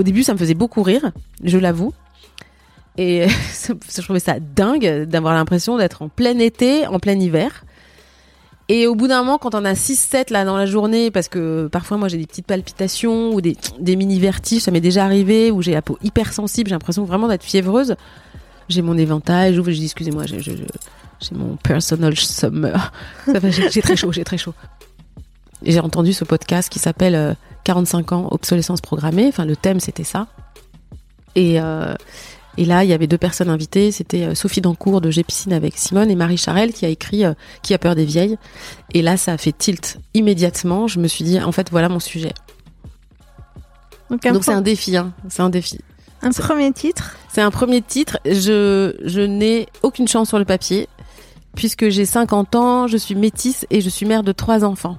Au début, ça me faisait beaucoup rire, je l'avoue. Et je trouvais ça dingue d'avoir l'impression d'être en plein été, en plein hiver. Et au bout d'un moment, quand on a 6-7 là dans la journée, parce que parfois moi j'ai des petites palpitations ou des, des mini vertiges, ça m'est déjà arrivé, où j'ai la peau hyper sensible, j'ai l'impression vraiment d'être fiévreuse. J'ai mon éventail, j'ouvre, je dis excusez-moi, j'ai mon personal summer. j'ai très chaud, j'ai très chaud. J'ai entendu ce podcast qui s'appelle 45 euh, ans obsolescence programmée. Enfin, le thème c'était ça. Et euh, et là, il y avait deux personnes invitées. C'était euh, Sophie Dancourt de G Piscine avec Simone et Marie Charelle qui a écrit euh, Qui a peur des vieilles. Et là, ça a fait tilt immédiatement. Je me suis dit, en fait, voilà mon sujet. Donc c'est un défi, hein. C'est un défi. Un premier titre? C'est un premier titre. Je, je n'ai aucune chance sur le papier puisque j'ai 50 ans, je suis métisse et je suis mère de trois enfants.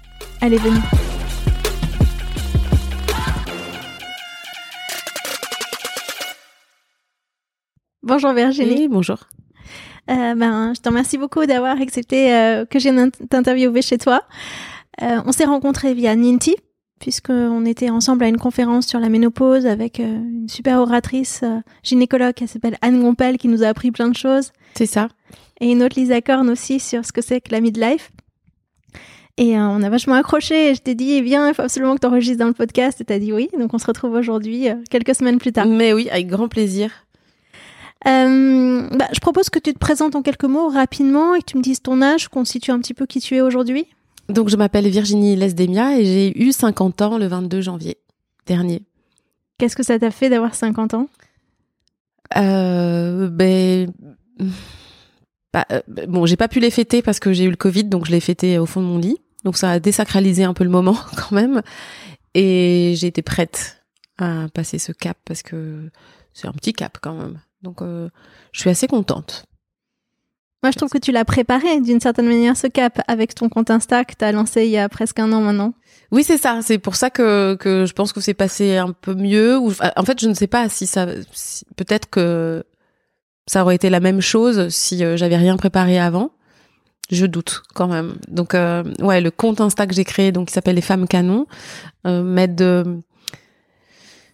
Allez, venez. Bonjour Virginie. bonjour. Euh, ben, je te remercie beaucoup d'avoir accepté euh, que j'ai t'interviewer chez toi. Euh, on s'est rencontrés via Ninti, puisqu'on était ensemble à une conférence sur la ménopause avec une super oratrice gynécologue qui s'appelle Anne Gompel qui nous a appris plein de choses. C'est ça. Et une autre Lisa Korn aussi sur ce que c'est que la midlife. Et on a vachement accroché. Et je t'ai dit, viens, il faut absolument que tu enregistres dans le podcast. Et tu as dit oui. Donc on se retrouve aujourd'hui, quelques semaines plus tard. Mais oui, avec grand plaisir. Euh, bah, je propose que tu te présentes en quelques mots rapidement et que tu me dises ton âge, constitue un petit peu qui tu es aujourd'hui. Donc, je m'appelle Virginie Lesdemia et j'ai eu 50 ans le 22 janvier dernier. Qu'est-ce que ça t'a fait d'avoir 50 ans? Euh, Ben. Bah, euh, bon, j'ai pas pu les fêter parce que j'ai eu le Covid, donc je l'ai fêté au fond de mon lit. Donc ça a désacralisé un peu le moment quand même. Et j'ai été prête à passer ce cap parce que c'est un petit cap quand même. Donc, euh, je suis assez contente. Moi, je trouve que tu l'as préparé d'une certaine manière ce cap avec ton compte Insta que tu as lancé il y a presque un an maintenant. Oui, c'est ça. C'est pour ça que, que je pense que c'est passé un peu mieux. Ou, en fait, je ne sais pas si ça. Peut-être que ça aurait été la même chose si euh, j'avais rien préparé avant. Je doute quand même. Donc, euh, ouais, le compte Insta que j'ai créé, donc qui s'appelle Les Femmes Canons, euh, m'aide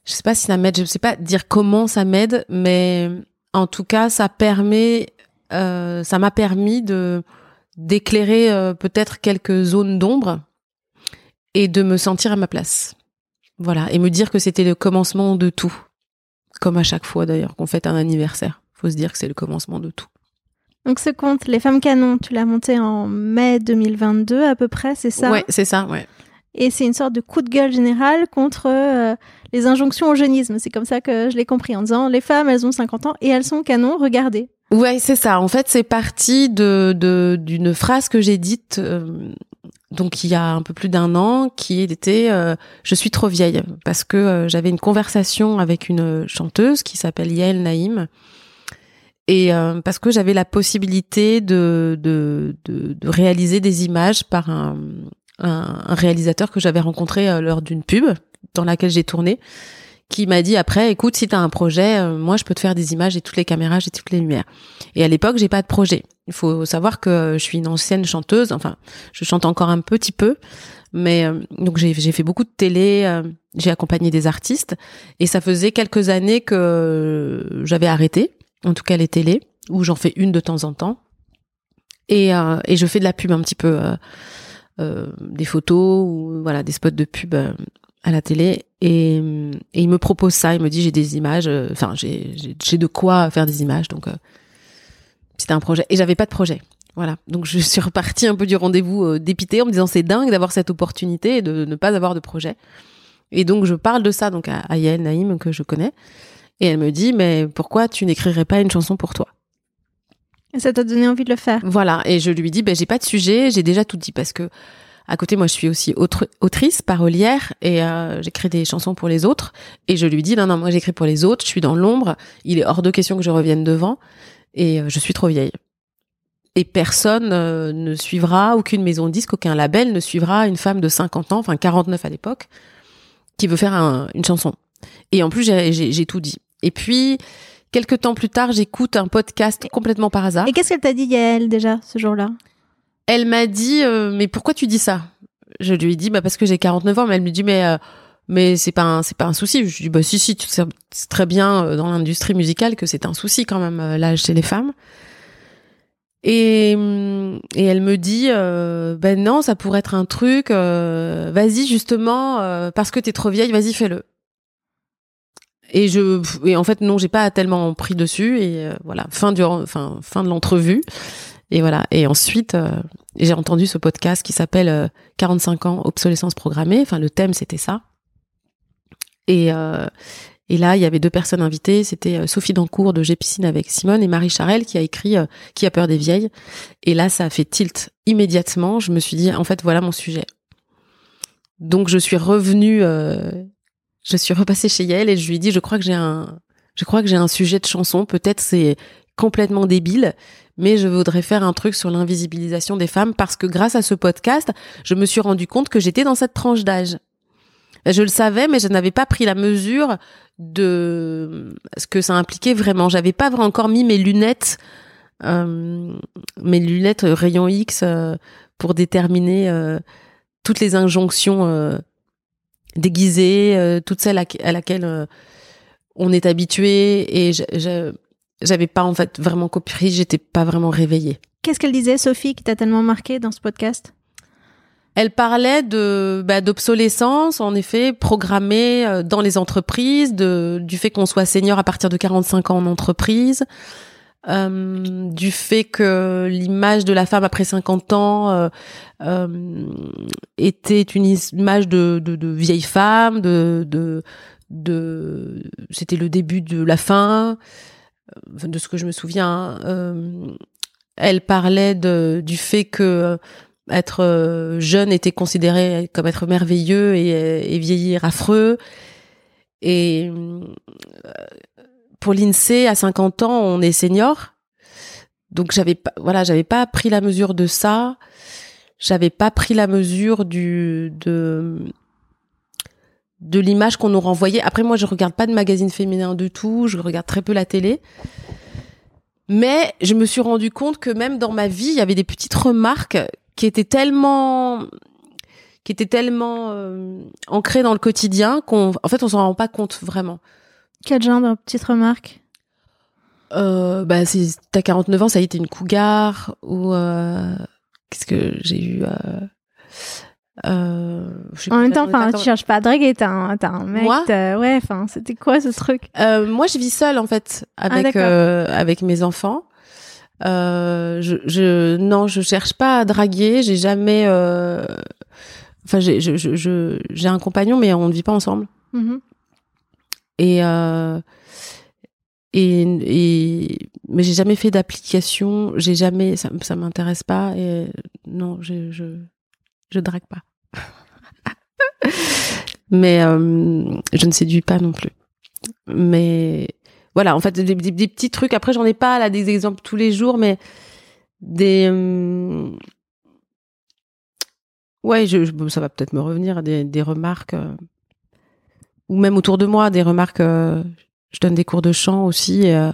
je sais pas si ça m'aide, je sais pas dire comment ça m'aide, mais en tout cas, ça permet, euh, ça m'a permis de d'éclairer euh, peut-être quelques zones d'ombre et de me sentir à ma place. Voilà, et me dire que c'était le commencement de tout, comme à chaque fois d'ailleurs qu'on fête un anniversaire. Faut se dire que c'est le commencement de tout. Donc ce compte, Les Femmes Canons, tu l'as monté en mai 2022 à peu près, c'est ça? Ouais, c'est ça, ouais. Et c'est une sorte de coup de gueule général contre euh, les injonctions au jeunisme. C'est comme ça que je l'ai compris en disant les femmes, elles ont 50 ans et elles sont canons, regardez. Ouais, c'est ça. En fait, c'est parti de d'une phrase que j'ai dite euh, donc il y a un peu plus d'un an, qui était euh, je suis trop vieille parce que j'avais une conversation avec une chanteuse qui s'appelle Yael Naïm et parce que j'avais la possibilité de, de, de, de réaliser des images par un, un, réalisateur que j'avais rencontré lors d'une pub dans laquelle j'ai tourné qui m'a dit après, écoute, si tu as un projet, euh, moi je peux te faire des images et toutes les caméras, j'ai toutes les lumières. Et à l'époque, j'ai pas de projet. Il faut savoir que je suis une ancienne chanteuse, enfin, je chante encore un petit peu, mais euh, donc j'ai fait beaucoup de télé, euh, j'ai accompagné des artistes et ça faisait quelques années que j'avais arrêté, en tout cas les télés, où j'en fais une de temps en temps. Et, et je fais de la pub un petit peu, des photos voilà des spots de pub à la télé et, il me propose ça. Il me dit j'ai des images, euh, enfin j'ai de quoi faire des images, donc euh, c'était un projet. Et j'avais pas de projet. Voilà. Donc je suis repartie un peu du rendez-vous euh, dépité en me disant c'est dingue d'avoir cette opportunité et de ne pas avoir de projet. Et donc je parle de ça donc à, à Yael Naïm que je connais et elle me dit mais pourquoi tu n'écrirais pas une chanson pour toi? Et ça t'a donné envie de le faire? Voilà. Et je lui dis ben j'ai pas de sujet, j'ai déjà tout dit parce que à côté, moi, je suis aussi autrice, parolière, et euh, j'écris des chansons pour les autres. Et je lui dis, non, non, moi, j'écris pour les autres, je suis dans l'ombre, il est hors de question que je revienne devant, et euh, je suis trop vieille. Et personne euh, ne suivra, aucune maison de disque, aucun label ne suivra une femme de 50 ans, enfin 49 à l'époque, qui veut faire une chanson. Et en plus, j'ai tout dit. Et puis, quelques temps plus tard, j'écoute un podcast complètement par hasard. Et qu'est-ce qu'elle t'a dit, Yael, déjà, ce jour-là? Elle m'a dit euh, mais pourquoi tu dis ça? Je lui ai dit bah parce que j'ai 49 ans mais elle me dit mais euh, mais c'est pas un c'est pas un souci. Je lui dis bah si si sais très bien euh, dans l'industrie musicale que c'est un souci quand même l'âge chez les femmes. Et, et elle me dit ben non ça pourrait être un truc vas-y justement parce que t'es trop vieille vas-y fais-le et je et en fait non j'ai pas tellement pris dessus et voilà fin du enfin fin de l'entrevue et voilà. Et ensuite, euh, j'ai entendu ce podcast qui s'appelle 45 euh, ans obsolescence programmée. Enfin, le thème c'était ça. Et euh, et là, il y avait deux personnes invitées. C'était Sophie Dancourt de J'ai piscine avec Simone et Marie Charelle qui a écrit Qui a peur des vieilles. Et là, ça a fait tilt immédiatement. Je me suis dit, en fait, voilà mon sujet. Donc, je suis revenue, je suis repassée chez Yael et je lui ai dit, je crois que j'ai un, je crois que j'ai un sujet de chanson. Peut-être c'est complètement débile, mais je voudrais faire un truc sur l'invisibilisation des femmes parce que grâce à ce podcast, je me suis rendu compte que j'étais dans cette tranche d'âge. Je le savais, mais je n'avais pas pris la mesure de ce que ça impliquait vraiment. J'avais pas encore mis mes lunettes, euh, mes lunettes rayon X euh, pour déterminer euh, toutes les injonctions déguisées, toutes celles à, à laquelle on est habitué. Et je, j'avais pas en fait vraiment compris, j'étais pas vraiment réveillée. Qu'est-ce qu'elle disait, Sophie, qui t'a tellement marqué dans ce podcast? Elle parlait de bah, d'obsolescence, en effet, programmée euh, dans les entreprises, de, du fait qu'on soit senior à partir de 45 ans en entreprise, euh, du fait que l'image de la femme après 50 ans euh, euh, était une image de, de, de vieille femme, de, de, de c'était le début de la fin. Euh, de ce que je me souviens, euh, elle parlait de, du fait que être jeune était considéré comme être merveilleux et, vieillir affreux. Et pour l'INSEE, à 50 ans, on est senior. Donc j'avais pas, voilà, j'avais pas pris la mesure de ça. J'avais pas pris la mesure du de de l'image qu'on nous renvoyait. Après, moi, je regarde pas de magazine féminin du tout, je regarde très peu la télé. Mais je me suis rendu compte que même dans ma vie, il y avait des petites remarques qui étaient tellement qui étaient tellement euh, ancrées dans le quotidien qu'on en fait on s'en rend pas compte vraiment. Quel genre de petites remarques euh, bah t'as 49 ans, ça a été une cougar ou euh, qu'est-ce que j'ai eu euh, En même temps, enfin, tu cherches pas à draguer, t'as un, t'as un mec. Moi? t'as- ouais, enfin, c'était quoi ce truc? Moi, je vis seule en fait avec d'accord. euh, avec mes enfants. Je, je non, je cherche pas à draguer. J'ai jamais. Enfin, j'ai je, je, je- j'ai un compagnon, mais on ne vit pas ensemble. Mhm. Et euh, et, et mais j'ai jamais fait d'application. J'ai jamais. Ça, ça m'intéresse pas. Et non, je je drague pas. mais euh, je ne séduis pas non plus. Mais voilà, en fait, des, petits trucs. Après, j'en ai pas là des exemples tous les jours, mais des. hum, Ouais, ça va peut-être me revenir des, des remarques, euh, ou même autour de moi, des remarques. euh, je donne des cours de chant aussi, euh,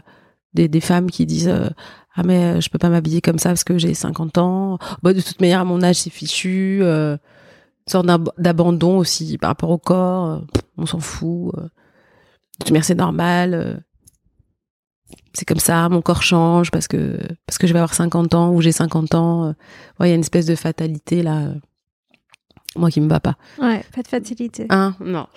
des, des femmes qui disent euh, ah mais je peux pas m'habiller comme ça parce que j'ai 50 ans. Bah, de toute manière, à mon âge, c'est fichu. euh, une sorte d'ab- d'abandon aussi par rapport au corps. on s'en fout. de toute manière, c'est normal. c'est comme ça, mon corps change parce que parce que je vais avoir 50 ans ou j'ai 50 ans. Ouais, il y a une espèce de fatalité là. moi qui me va pas. Ouais, pas de facilité. Hein? Non.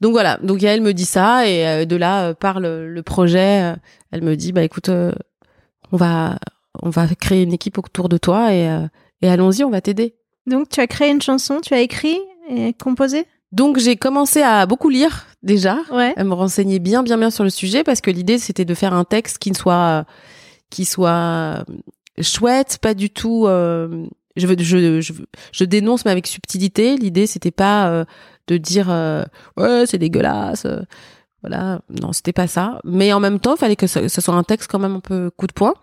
Donc voilà, donc Yael me dit ça et euh, de là euh, part le, projet. euh, elle me dit bah écoute, on va on va créer une équipe autour de toi et et allons-y, on va t'aider. Donc, tu as créé une chanson, tu as écrit et composé? Donc j'ai commencé à beaucoup lire déjà, Ouais. à me renseigner bien bien bien sur le sujet parce que l'idée c'était de faire un texte qui ne soit qui soit chouette, pas du tout. euh, je, veux, je, je, je dénonce mais avec subtilité. L'idée c'était pas euh, de dire euh, ouais c'est dégueulasse. euh, voilà, non c'était pas ça. Mais en même temps, il fallait que ce, soit un texte quand même un peu coup de poing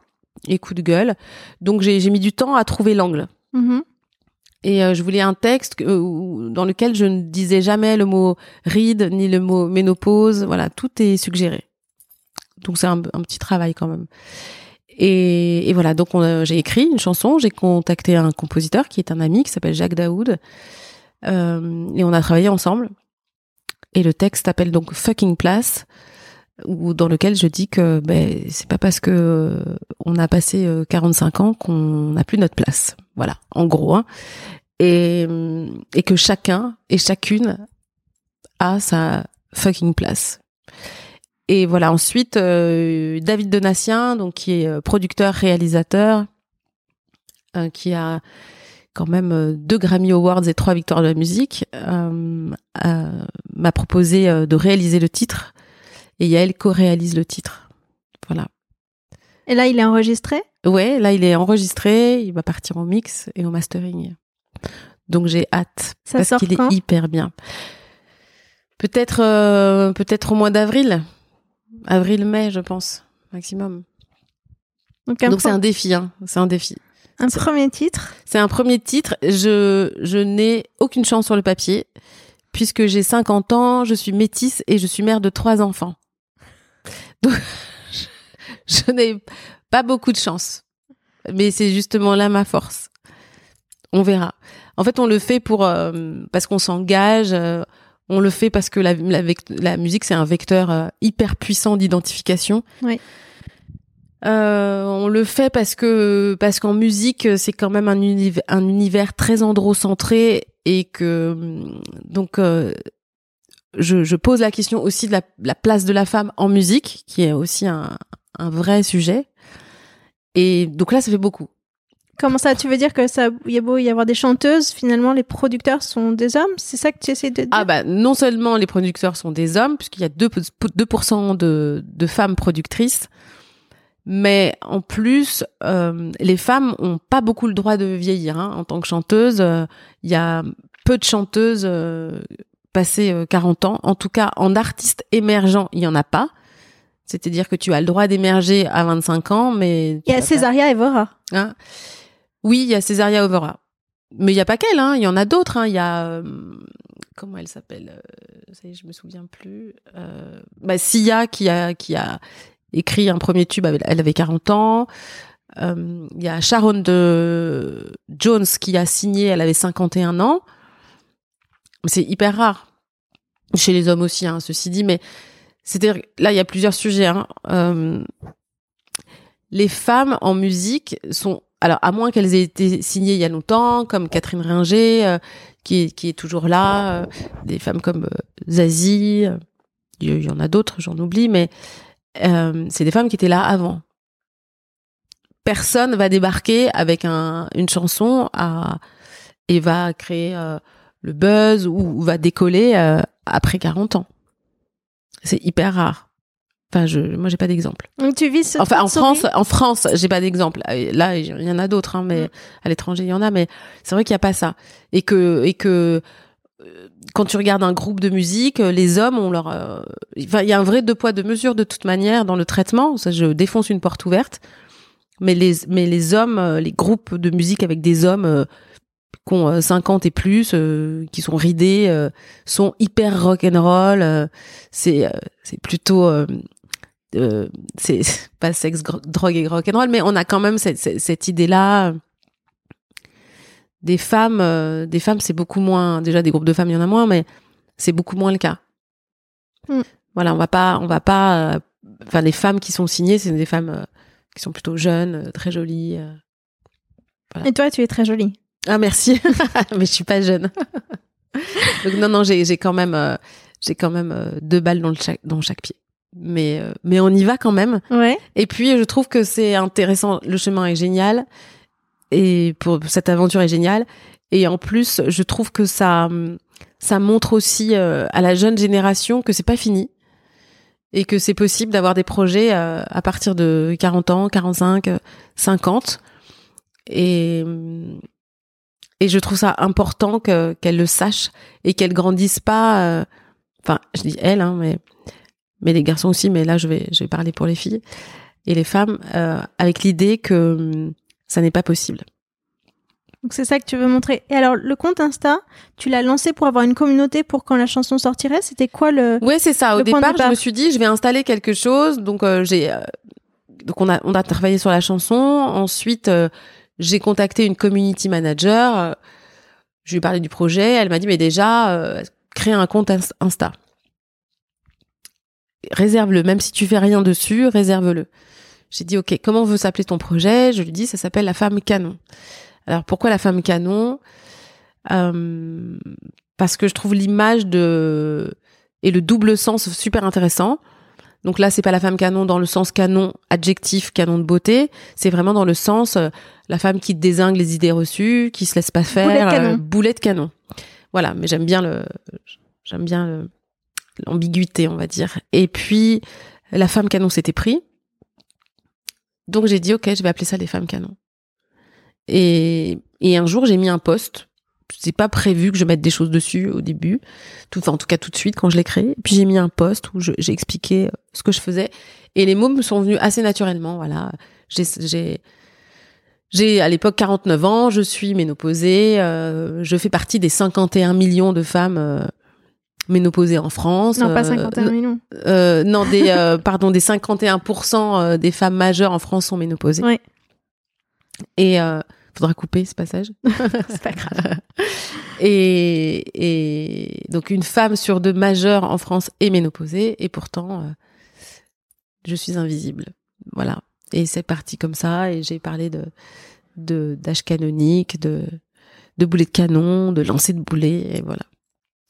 et coup de gueule. Donc j'ai mis du temps à trouver l'angle. Mhm. Et euh, je voulais un texte euh, dans lequel je ne disais jamais le mot ride ni le mot ménopause. Voilà, tout est suggéré. Donc c'est un, un petit travail quand même. Et, et voilà, donc j'ai écrit une chanson, j'ai contacté un compositeur qui est un ami qui s'appelle Jacques Daoud, euh, et on a travaillé ensemble. Et le texte s'appelle donc Fucking Place, où, dans lequel je dis que ben, c'est pas parce que euh, on a passé euh, 45 ans qu'on n'a plus notre place. Voilà, en gros. hein. Et, euh, que chacun et chacune a sa fucking place. Et voilà, ensuite, euh, David Donatien, donc qui est euh, producteur, réalisateur, euh, qui a quand même euh, deux Grammy Awards et trois victoires de la musique, euh, euh, m'a proposé de réaliser le titre. Et Yael co-réalise le titre. Voilà. Et là, il est enregistré? Ouais, là, il est enregistré, il va partir au mix et au mastering. Donc j'ai hâte Ça parce qu'il est hyper bien. Peut-être euh, peut-être au mois d'avril. Avril-mai, je pense, maximum. Donc, c'est un défi, hein. C'est un défi. Un premier titre. C'est un premier titre. Je, je n'ai aucune chance sur le papier, puisque j'ai 50 ans, je suis métisse et je suis mère de trois enfants. Donc, je, je n'ai pas beaucoup de chance. Mais c'est justement là ma force. On verra. En fait, on le fait pour euh, parce qu'on s'engage. euh, on le fait parce que la, la, vect- la musique, c'est un vecteur euh, hyper puissant d'identification. Oui. Euh, on le fait parce que parce qu'en musique c'est quand même un univers, un univers très androcentré et que hum, donc euh, je, je pose la question aussi de la, la place de la femme en musique qui est aussi un, un vrai sujet. Et donc là ça fait beaucoup. Comment ça? Tu veux dire que ça, il y a beau y avoir des chanteuses, finalement, les producteurs sont des hommes? C'est ça que tu essaies de dire? Ah bah non seulement les producteurs sont des hommes puisqu'il y a 2, 2% de, de femmes productrices mais en plus, euh, les femmes ont pas beaucoup le droit de vieillir. Hein. En tant que chanteuse, euh, il y a peu de chanteuses euh, passées euh, 40 ans. En tout cas, en artiste émergent, il y en a pas. C'est-à-dire que tu as le droit d'émerger à 25 ans, mais... Il y a Césaria Evora. hein? Oui, il y a Césaria Overa. Mais il y a pas qu'elle, hein. il y en a d'autres. hein. Il y a... euh, comment elle s'appelle Euh, Ça y est, je me souviens plus. Euh, bah, Sia qui a, qui a écrit un premier tube, elle avait 40 ans. Euh, Il y a Sharon de Jones qui a signé, elle avait 51 ans. C'est hyper rare. Chez les hommes aussi, hein, ceci dit, mais c'est-à-dire, là, il y a plusieurs sujets. hein. Euh, les femmes en musique sont alors à moins qu'elles aient été signées il y a longtemps, comme Catherine Ringer, euh, qui, est, toujours là, des femmes comme Zazie, il y en a d'autres, j'en oublie, mais euh, c'est des femmes qui étaient là avant. Personne va débarquer avec un, une chanson à, et va créer euh, le buzz ou, ou va décoller euh, après 40 ans. C'est hyper rare. Enfin, je, moi, j'ai pas d'exemple. Tu vis Enfin, en France, en France, j'ai pas d'exemple. Là, il y en a d'autres, hein, mais Mm. à l'étranger, il y en a. Mais c'est vrai qu'il y a pas ça. Et que, et que quand tu regardes un groupe de musique, euh, les hommes ont leur. euh, Enfin, il y a un vrai deux poids deux mesures de toute manière dans le traitement. Ça, je défonce une porte ouverte. Mais les, mais les hommes, euh, les groupes de musique avec des hommes qui ont euh, 50 et plus, euh, qui sont ridés, euh, sont hyper rock'n'roll. euh, c'est, euh, c'est plutôt. euh, euh, c'est c'est pas sexe, drogue et rock'n'roll, mais on a quand même cette, cette, cette idée-là. Des femmes, euh, des femmes, c'est beaucoup moins. Déjà, des groupes de femmes, il y en a moins, mais c'est beaucoup moins le cas. Mm. Voilà, on va pas, on va pas. euh, Enfin, les femmes qui sont signées, c'est des femmes euh, qui sont plutôt jeunes, très jolies. Et toi, tu es très jolie. Ah merci, mais je suis pas jeune. Donc non non, j'ai j'ai quand même j'ai quand même deux balles dans le chaque dans chaque pied. Mais mais on y va quand même. Ouais. Et puis je trouve que c'est intéressant, le chemin est génial et pour cette aventure est géniale. Et en plus, je trouve que ça ça montre aussi euh, à la jeune génération que c'est pas fini. Et que c'est possible d'avoir des projets euh, à partir de 40 ans, 45, euh, 50 et hum, et je trouve ça important que qu'elle le sache et qu'elle grandisse pas euh, enfin, je dis elle hein, mais mais les garçons aussi mais là je vais je vais parler pour les filles et les femmes euh, avec l'idée que ça n'est pas possible. Donc c'est ça que tu veux montrer. Et alors, le compte Insta, tu l'as lancé pour avoir une communauté pour quand la chanson sortirait? C'était quoi le... Ouais, c'est ça. Au départ, je me suis dit, je vais installer quelque chose. Donc, euh, j'ai, euh, donc on a, on a travaillé sur la chanson. Ensuite, euh, j'ai contacté une community manager. Je lui ai parlé du projet. Elle m'a dit, mais déjà, crée un compte Ins- Insta. Réserve-le, même si tu fais rien dessus, réserve-le. J'ai dit, ok, comment veut s'appeler ton projet? Je lui dis, ça s'appelle la femme canon. Alors pourquoi la femme canon? Euh, Parce que je trouve l'image de et le double sens super intéressant. Donc là, c'est pas la femme canon dans le sens canon adjectif canon de beauté, c'est vraiment dans le sens euh, la femme qui désingue les idées reçues, qui se laisse pas faire, Boulet de canon. euh, boulet de canon. Voilà, mais j'aime bien le j'aime bien l'ambiguïté, on va dire. Et puis la femme canon s'était pris. Donc j'ai dit OK, je vais appeler ça les femmes canon. Et et un jour, j'ai mis un post c'est pas prévu que je mette des choses dessus au début, tout, en tout cas tout de suite quand je l'ai créé. Puis j'ai mis un post où j'ai expliqué euh, ce que je faisais et les mots me sont venus assez naturellement. Voilà, j'ai j'ai j'ai à l'époque 49 ans, je suis ménopausée, euh, je fais partie des 51 millions de femmes euh, ménopausées en France. Non, pas Euh, 51 millions. euh, non, des euh, pardon, des 51% euh, des femmes majeures en France sont ménopausées. Ouais. Et euh, faudra couper ce passage. C'est pas grave. Et, et donc une femme sur deux majeure en France est ménopausée et pourtant euh, je suis invisible. Voilà. Et c'est parti comme ça et j'ai parlé de de d'âge canonique, de de boulet de canon, de lancer de boulet et voilà.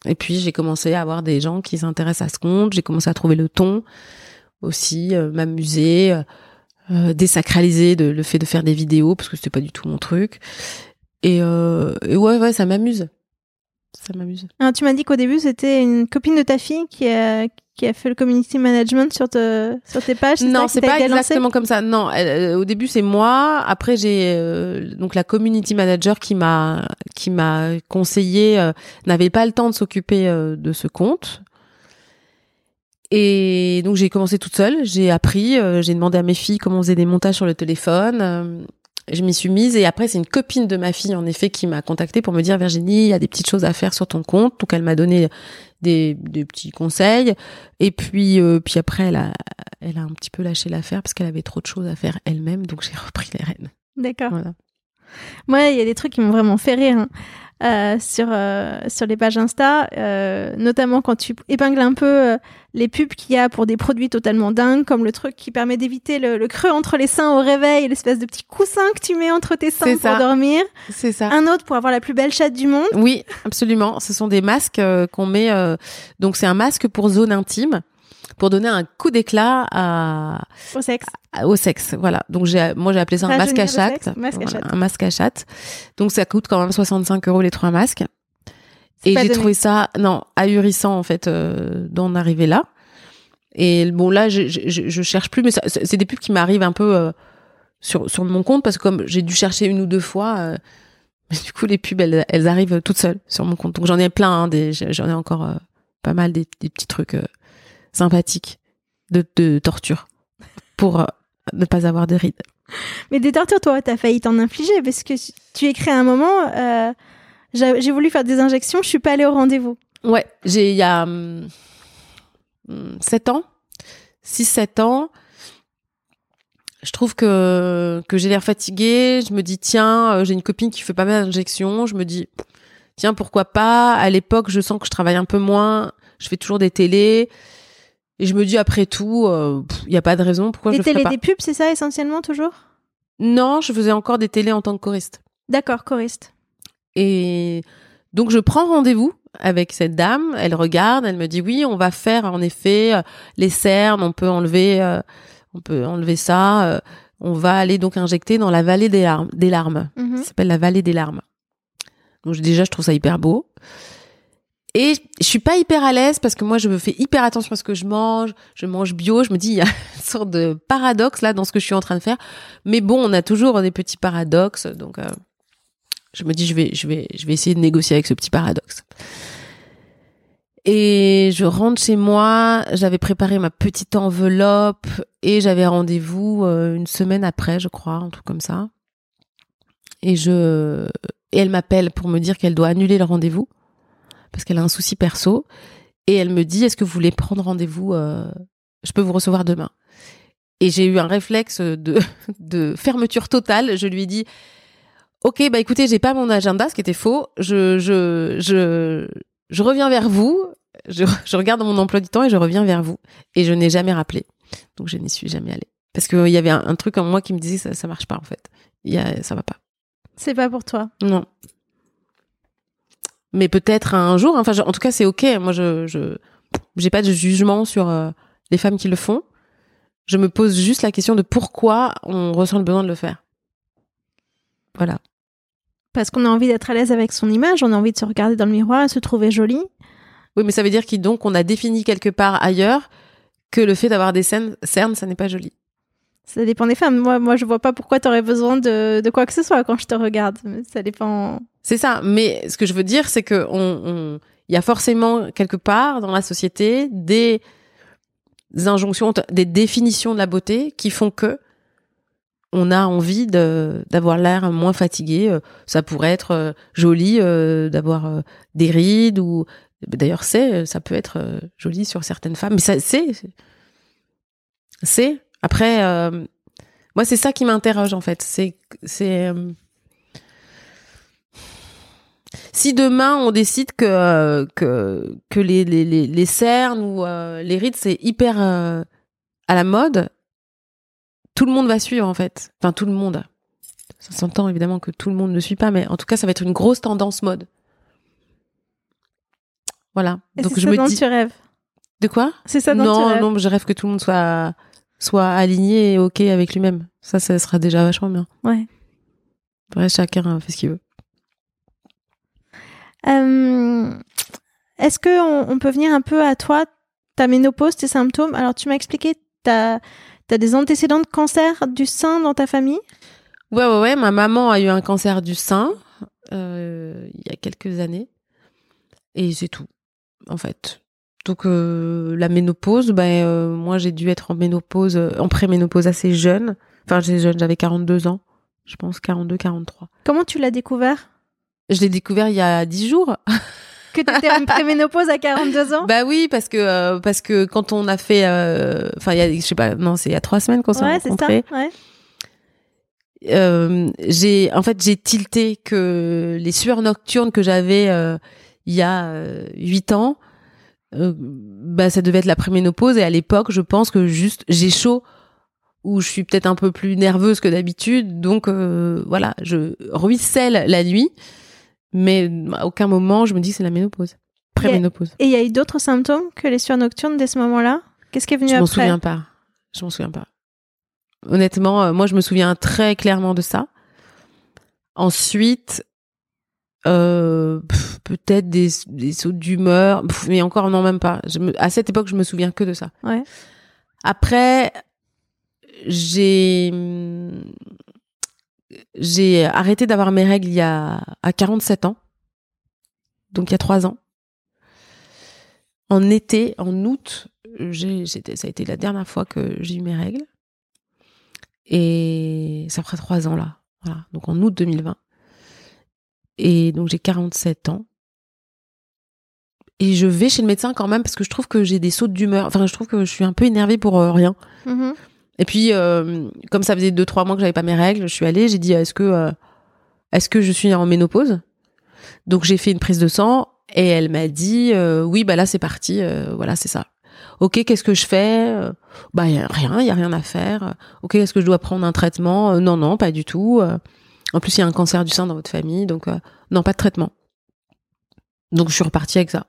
Et puis j'ai commencé à avoir des gens qui s'intéressent à ce compte, j'ai commencé à trouver le ton aussi, euh, m'amuser, euh, euh, désacraliser le fait de faire des vidéos parce que c'était pas du tout mon truc. Et, ouais ça m'amuse. Ça m'amuse. Alors, tu m'as dit qu'au début, c'était une copine de ta fille qui qui a fait le community management sur, te, sur tes pages. Non, c'est pas exactement comme ça. Non, euh, au début c'est moi. Après j'ai euh, donc la community manager qui m'a qui m'a conseillé euh, n'avait pas le temps de s'occuper euh, de ce compte. Et donc j'ai commencé toute seule. J'ai appris. euh, j'ai demandé à mes filles comment on faisait des montages sur le téléphone. Je m'y suis mise et après c'est une copine de ma fille en effet qui m'a contactée pour me dire Virginie il y a des petites choses à faire sur ton compte donc elle m'a donné des, des petits conseils et puis euh, puis après elle a elle a un petit peu lâché l'affaire parce qu'elle avait trop de choses à faire elle-même donc j'ai repris les rênes D'accord. voilà Moi, il y a des trucs qui m'ont vraiment fait rire. hein. Euh, sur, euh, sur les pages Insta, euh, notamment quand tu épingles un peu euh, les pubs qu'il y a pour des produits totalement dingues, comme le truc qui permet d'éviter le, le creux entre les seins au réveil, l'espèce de petit coussin que tu mets entre tes seins pour ça. dormir. C'est ça. Un autre pour avoir la plus belle chatte du monde. Oui, absolument. Ce sont des masques euh, qu'on met. euh, donc c'est un masque pour zone intime, pour donner un coup d'éclat à, Au sexe. à- au sexe. Voilà. Donc j'ai, moi j'ai appelé ça un masque à chatte. sexe, masque à Voilà, chatte. un masque à chatte. Donc ça coûte quand même 65 euros les trois masques. Et j'ai trouvé ça non ahurissant en fait euh, d'en arriver là. Et bon là je, je, je- cherche plus, mais c'est des pubs qui m'arrivent un peu euh, sur sur mon compte parce que comme j'ai dû chercher une ou deux fois. euh, mais du coup, les pubs, elles, elles arrivent toutes seules sur mon compte. Donc j'en ai plein, hein, des, j'en ai encore euh, pas mal des, des petits trucs euh, sympathiques de, de torture pour euh, ne pas avoir de rides. Mais des tortures, toi, t'as failli t'en infliger parce que tu écris à un moment, euh, j'ai voulu faire des injections, je suis pas allée au rendez-vous. Ouais, j'ai il y a 7 ans, 6-7 ans, je trouve que, que j'ai l'air fatiguée. Je me dis, tiens, euh, j'ai une copine qui fait pas mal d'injections. Je me dis, tiens, pourquoi pas? À l'époque, je sens que je travaille un peu moins. Je fais toujours des télés. Et je me dis, après tout, il n'y a pas de raison pourquoi des je ferais télés, pas. des pubs, c'est ça essentiellement toujours? Non, je faisais encore des télés en tant que choriste. D'accord, choriste. Et donc je prends rendez-vous avec cette dame, elle regarde, elle me dit oui, on va faire en effet euh, les cernes, on peut enlever euh, on peut enlever ça, euh, on va aller donc injecter dans la vallée des larmes, des larmes. Mhm. Ça s'appelle la vallée des larmes. Donc déjà je trouve ça hyper beau. Et je suis pas hyper à l'aise parce que moi je me fais hyper attention à ce que je mange, je mange bio, je me dis il y a une sorte de paradoxe là dans ce que je suis en train de faire. Mais bon, on a toujours des petits paradoxes donc euh, je me dis je vais je vais je vais essayer de négocier avec ce petit paradoxe. Et je rentre chez moi, j'avais préparé ma petite enveloppe et j'avais rendez-vous euh, une semaine après, je crois, un truc comme ça. Et je et elle m'appelle pour me dire qu'elle doit annuler le rendez-vous parce qu'elle a un souci perso et elle me dit est-ce que vous voulez prendre rendez-vous euh, je peux vous recevoir demain? Et j'ai eu un réflexe de de fermeture totale, je lui ai dit OK, bah écoutez, j'ai pas mon agenda, ce qui était faux. Je je je je reviens vers vous. Je, je regarde mon emploi du temps et je reviens vers vous. Et je n'ai jamais rappelé. Donc je n'y suis jamais allée. Parce qu'il y avait un, un truc en moi qui me disait ça, ça marche pas en fait. Y a, ça va pas. C'est pas pour toi. Non. Mais peut-être un jour. Enfin, je- en tout cas, c'est ok. Moi, je je j'ai pas de jugement sur euh, les femmes qui le font. Je me pose juste la question de pourquoi on ressent le besoin de le faire. Voilà. Parce qu'on a envie d'être à l'aise avec son image, on a envie de se regarder dans le miroir et se trouver jolie. Oui, mais ça veut dire qu'il donc on a défini quelque part ailleurs que le fait d'avoir des cernes, cernes, ça n'est pas joli. Ça dépend des femmes. Moi, moi je vois pas pourquoi t'aurais besoin de, de quoi que ce soit quand je te regarde. Mais Ça dépend. C'est ça. Mais ce que je veux dire, c'est que on, il y a forcément quelque part dans la société des injonctions, des définitions de la beauté qui font que on a envie d'avoir l'air moins fatigué. Euh, Ça pourrait être euh, joli euh, d'avoir des rides ou d'ailleurs c'est ça peut être joli sur certaines femmes. Mais ça c'est c'est après moi c'est ça qui m'interroge en fait. C'est c'est si demain on décide que que que les les les, les cernes ou euh, les rides c'est hyper euh, à la mode, tout le monde va suivre en fait. Enfin tout le monde. Ça s'entend évidemment que tout le monde ne suit pas, mais en tout cas ça va être une grosse tendance mode. Voilà. Et Donc je ça me dont dis tu rêves. de quoi? C'est ça dont tu Non rêves. non, je rêve que tout le monde soit soit aligné et ok avec lui-même. Ça ça sera déjà vachement bien. Ouais. Après chacun fait ce qu'il veut. Euh, Est-ce que on, on peut venir un peu à toi, ta ménopause, tes symptômes? Alors, tu m'as expliqué, t'as as des antécédents de cancer du sein dans ta famille? Ouais, ouais, ouais. Ma maman a eu un cancer du sein euh, il y a quelques années. Et c'est tout, en fait. Donc, euh, la ménopause, ben, euh, moi, j'ai dû être en ménopause, en préménopause assez jeune. Enfin, j'étais jeune, j'avais 42 ans. Je pense 42, 43. Comment tu l'as découvert? Je l'ai découvert il y a 10 jours. Que tu étais en préménopause à 42 ans bah oui, parce que, euh, parce que quand on a fait, euh, enfin, il y a, je sais pas, non, c'est il y a trois semaines qu'on s'est Ouais, c'est ça. Ouais. euh, j'ai en fait j'ai tilté que les sueurs nocturnes que j'avais euh, il y a euh, huit ans euh, bah ça devait être la préménopause et à l'époque je pense que juste j'ai chaud ou je suis peut-être un peu plus nerveuse que d'habitude donc euh, voilà je ruisselle la nuit mais à aucun moment je me dis que c'est la ménopause. Préménopause. Et il y a eu d'autres symptômes que les sueurs nocturnes dès ce moment-là? Qu'est-ce qui est venu je m'en après? souviens pas. Je m'en souviens pas. Honnêtement euh, moi je me souviens très clairement de ça. Ensuite euh, peut-être des, des sauts d'humeur. Mais encore non même pas. Je me, à cette époque je me souviens que de ça. Ouais. après j'ai j'ai arrêté d'avoir mes règles il y a à 47 ans. Donc il y a trois ans. En été en août ça a été la dernière fois que j'ai eu mes règles. Et ça ferait trois ans là. Donc en août 2020 et donc j'ai 47 ans. Et je vais chez le médecin quand même parce que je trouve que j'ai des sautes d'humeur. Enfin je trouve que je suis un peu énervée pour euh, rien. Mhm. Et puis, euh, comme ça faisait deux trois mois que j'avais pas mes règles, je suis allée, j'ai dit est-ce que euh, est-ce que je suis en ménopause? Donc j'ai fait une prise de sang et elle m'a dit euh, oui bah là c'est parti, euh, voilà c'est ça. Ok qu'est-ce que je fais? Bah rien, il y a rien à faire. Ok est-ce que je dois prendre un traitement? Euh, Non non pas du tout. Euh, En plus il y a un cancer du sein dans votre famille donc non pas de traitement. Donc je suis repartie avec ça.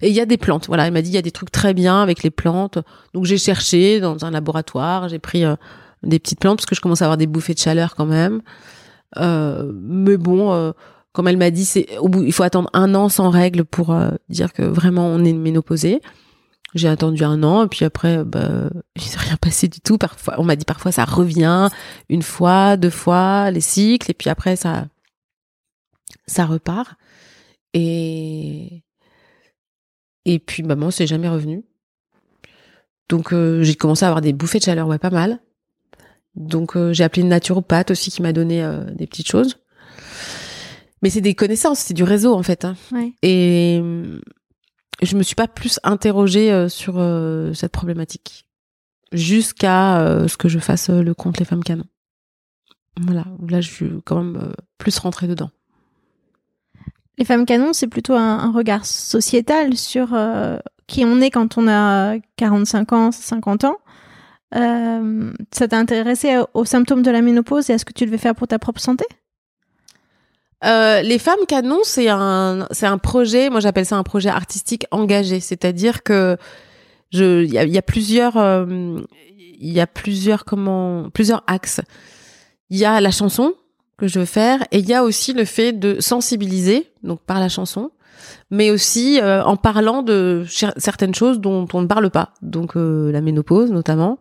Et il y a des plantes, voilà, elle m'a dit il y a des trucs très bien avec les plantes. Donc j'ai cherché dans un laboratoire, j'ai pris euh, des petites plantes parce que je commence à avoir des bouffées de chaleur quand même. Euh, mais bon, euh, comme elle m'a dit, c'est au bout, il faut attendre un an sans règles pour euh, dire que vraiment on est ménopausé. J'ai attendu un an et puis après, euh, bah, il s'est rien passé du tout. Parfois, on m'a dit parfois ça revient une fois, deux fois les cycles et puis après ça, ça repart. Et et puis maman c'est jamais revenu. Donc euh, j'ai commencé à avoir des bouffées de chaleur, ouais, pas mal. Donc euh, j'ai appelé une naturopathe aussi qui m'a donné euh, des petites choses. Mais c'est des connaissances, c'est du réseau en fait. hein. Ouais. Et euh, je me suis pas plus interrogée euh, sur euh, cette problématique jusqu'à euh, ce que je fasse le compte les femmes canon. Voilà, là je suis quand même euh, plus rentrée dedans. Les femmes canons, c'est plutôt un, regard sociétal sur euh, qui on est quand on a 45 ans, 50 ans. Euh, ça t'a intéressé aux symptômes de la ménopause et à ce que tu devais faire pour ta propre santé? Euh, les femmes canons, c'est un, c'est un projet. Moi, j'appelle ça un projet artistique engagé. C'est-à-dire que je, il y y a plusieurs, euh, il y a plusieurs comment, plusieurs axes. Il y a la chanson que je veux faire et il y a aussi le fait de sensibiliser, donc par la chanson, mais aussi euh, en parlant de certaines choses dont on ne parle pas. Donc euh, la ménopause notamment.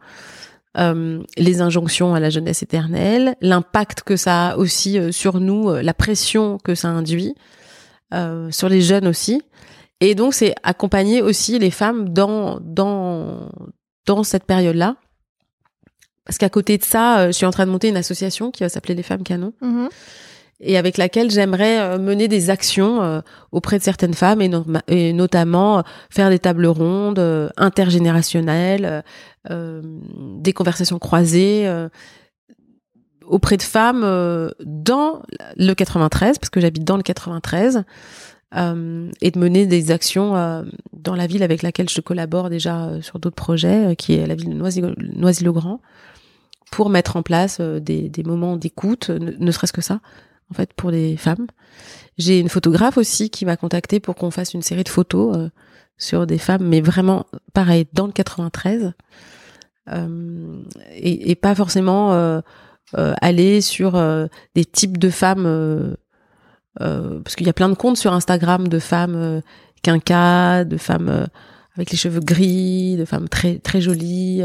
Euh, les injonctions à la jeunesse éternelle, l'impact que ça a aussi euh, sur nous, euh, la pression que ça induit euh, sur les jeunes aussi. Et donc c'est accompagner aussi les femmes dans dans dans cette période-là. Parce qu'à côté de ça, euh, je suis en train de monter une association qui va s'appeler les femmes canons Mhm. et avec laquelle j'aimerais euh, mener des actions euh, auprès de certaines femmes et, notamment faire des tables rondes intergénérationnelles, euh, des conversations croisées euh, auprès de femmes euh, dans le 93 parce que j'habite dans le 93 euh, et de mener des actions dans la ville avec laquelle je collabore déjà sur d'autres projets qui est la ville de Noisy- Noisy-le-Grand pour mettre en place euh, des, des moments d'écoute ne- serait-ce que ça en fait pour les femmes. J'ai une photographe aussi qui m'a contacté pour qu'on fasse une série de photos euh, sur des femmes, mais vraiment pareil dans le 93 euh, et, et pas forcément euh, euh, aller sur euh, des types de femmes parce qu'il y a plein de comptes sur Instagram de femmes quinquas, de femmes avec les cheveux gris, de femmes très très jolies.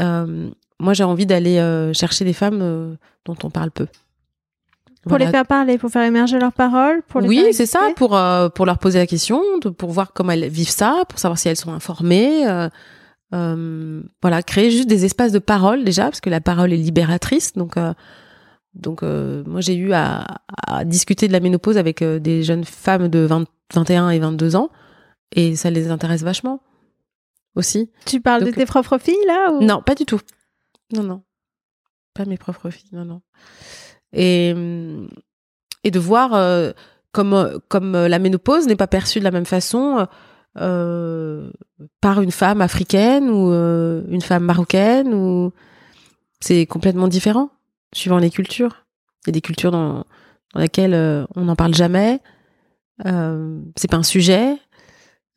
euh. Moi, j'ai envie d'aller euh, chercher des femmes euh, dont on parle peu. Pour Voilà. les faire parler, pour faire émerger leurs paroles, pour les Oui, c'est ça, pour euh, pour leur poser la question, de- pour voir comment elles vivent ça, pour savoir si elles sont informées. voilà, créer juste des espaces de parole déjà, parce que la parole est libératrice. Donc, donc moi j'ai eu à, à discuter de la ménopause avec des jeunes femmes de 20, 21 et 22 ans, et ça les intéresse vachement aussi. Tu parles Donc- de tes propres filles là ou... Non, pas du tout. Non, non. pas mes propres filles, non, non. Et, et de voir euh, comme, comme la ménopause n'est pas perçue de la même façon euh, par une femme africaine ou euh, une femme marocaine, ou c'est complètement différent, suivant les cultures. Il y a des cultures dans, dans lesquelles on n'en parle jamais, c'est pas un sujet.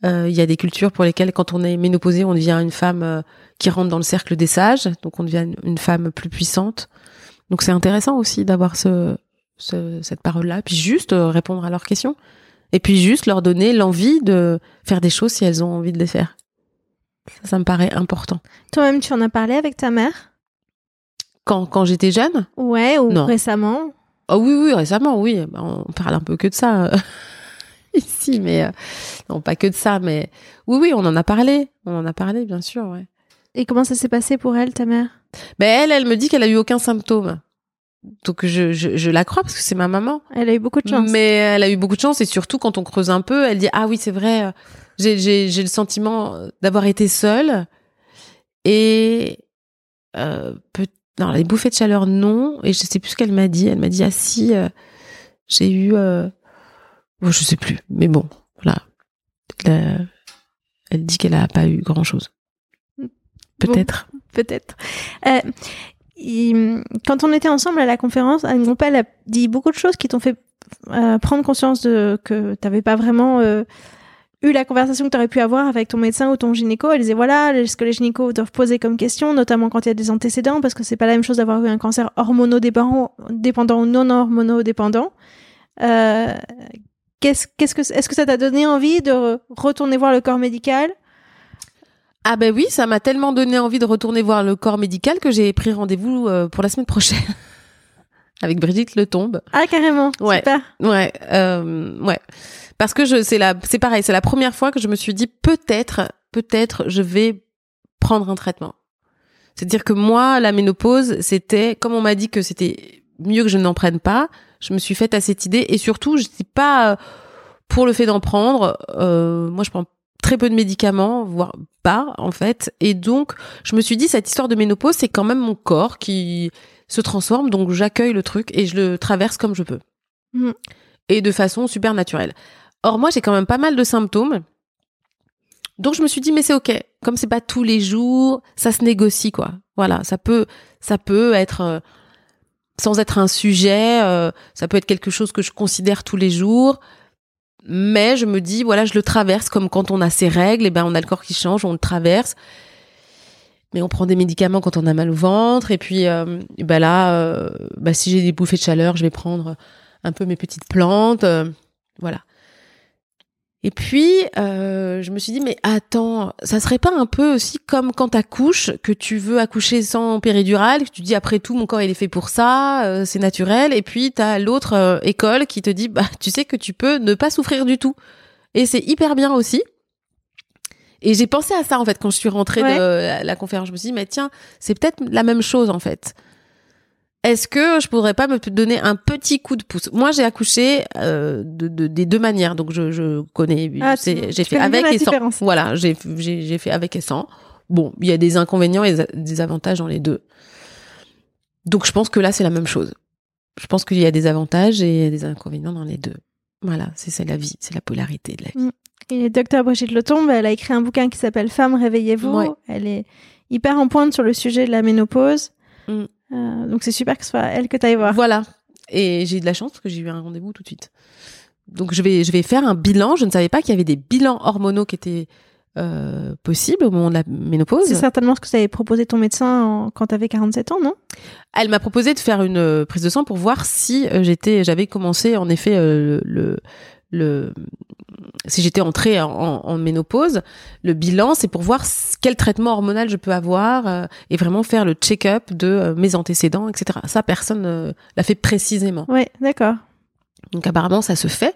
Il y a des cultures pour lesquelles, quand on est ménopausée, on devient une femme qui rentre dans le cercle des sages, donc on devient une femme plus puissante. Donc c'est intéressant aussi d'avoir ce, cette parole-là, puis juste euh, répondre à leurs questions, et puis juste leur donner l'envie de faire des choses si elles ont envie de les faire. Ça, ça me paraît important. Toi-même, tu en as parlé avec ta mère? Quand, quand j'étais jeune? Ouais, ou récemment? Oh oui, oui, récemment, oui. Bah, on parle un peu que de ça euh, ici, mais euh, non, pas que de ça, mais oui, oui, on en a parlé. On en a parlé, bien sûr, ouais. Et comment ça s'est passé pour elle, ta mère? Ben elle, elle me dit qu'elle a eu aucun symptôme. Donc je, je, je la crois parce que c'est ma maman. Elle a eu beaucoup de chance. Mais elle a eu beaucoup de chance et surtout quand on creuse un peu, elle dit ah oui c'est vrai, j'ai j'ai j'ai le sentiment d'avoir été seule et euh, peut non les bouffées de chaleur non et je sais plus ce qu'elle m'a dit. Elle m'a dit ah si euh, j'ai eu euh... bon, je sais plus mais bon voilà elle dit qu'elle a pas eu grand chose. Peut-être. Peut-être. Euh, quand on était ensemble à la conférence, Anne Gompel a dit beaucoup de choses qui t'ont fait euh, prendre conscience de que tu n'avais pas vraiment euh, eu la conversation que tu aurais pu avoir avec ton médecin ou ton gynéco. Elle disait voilà ce que les gynécos doivent poser comme question, notamment quand il y a des antécédents, parce que c'est pas la même chose d'avoir eu un cancer hormonodépendant dépendant ou non hormonodépendant. Euh, qu'est-ce, qu'est-ce que, est-ce que ça t'a donné envie de retourner voir le corps médical? Ah ben oui, ça m'a tellement donné envie de retourner voir le corps médical que j'ai pris rendez-vous euh, pour la semaine prochaine avec Brigitte Le Tombe. Ah carrément, ouais, super. Ouais, euh, ouais. Parce que je, c'est la, c'est pareil, c'est la première fois que je me suis dit peut-être, peut-être, je vais prendre un traitement. C'est-à-dire que moi, la ménopause, c'était, comme on m'a dit que c'était mieux que je n'en prenne pas, je me suis faite à cette idée et surtout, je dis pas euh, pour le fait d'en prendre. Euh, moi, je prends très peu de médicaments, voire pas en fait. Et donc, je me suis dit, cette histoire de ménopause, c'est quand même mon corps qui se transforme, donc j'accueille le truc et je le traverse comme je peux. Mm. Et de façon super naturelle. Or, moi, j'ai quand même pas mal de symptômes. Donc, je me suis dit, mais c'est ok. Comme c'est pas tous les jours, ça se négocie, quoi. Voilà, ça peut, ça peut être, euh, sans être un sujet, euh, ça peut être quelque chose que je considère tous les jours. Mais je me dis voilà je le traverse comme quand on a ses règles et ben on a le corps qui change on le traverse. Mais on prend des médicaments quand on a mal au ventre. Et puis euh, ben là euh, ben si j'ai des bouffées de chaleur je vais prendre un peu mes petites plantes euh, voilà et puis, euh, je me suis dit, mais attends, ça serait pas un peu aussi comme quand t'accouches, que tu veux accoucher sans péridurale, que tu dis, après tout, mon corps, il est fait pour ça, euh, c'est naturel, et puis t'as l'autre euh, école qui te dit, bah, tu sais que tu peux ne pas souffrir du tout. Et c'est hyper bien aussi. Et j'ai pensé à ça, en fait, quand je suis rentrée de la conférence. Je me suis dit, mais tiens, c'est peut-être la même chose, en fait est-ce que je pourrais pas me donner un petit coup de pouce? Moi, j'ai accouché euh, de, de, des deux manières, donc je, je connais. Ah, j'ai fait avec et sans. Voilà, j'ai j'ai fait avec et sans. Bon, il y a des inconvénients et des avantages dans les deux. Donc, je pense que là, c'est la même chose. Je pense qu'il y a des avantages et des inconvénients dans les deux. Voilà, c'est la vie, c'est la polarité de la vie. Mm. Et docteur Brigitte Letombe, elle a écrit un bouquin qui s'appelle Femmes, réveillez-vous. Elle est hyper en pointe sur le sujet de la ménopause. Mm. Euh, donc c'est super que ce soit elle que tu ailles voir. Voilà. Et j'ai eu de la chance parce que j'ai eu un rendez-vous tout de suite. Donc je vais, je vais faire un bilan. Je ne savais pas qu'il y avait des bilans hormonaux qui étaient euh, possibles au moment de la ménopause. C'est certainement ce que t'avais proposé ton médecin quand tu avais 47 ans, non? Elle m'a proposé de faire une euh, prise de sang pour voir si j'étais, j'avais commencé en effet le, le si j'étais entrée en, ménopause, le bilan, c'est pour voir quel traitement hormonal je peux avoir euh, et vraiment faire le check-up de euh, mes antécédents, etc. Ça, personne ne l'a fait précisément. Oui, d'accord. Donc apparemment, ça se fait.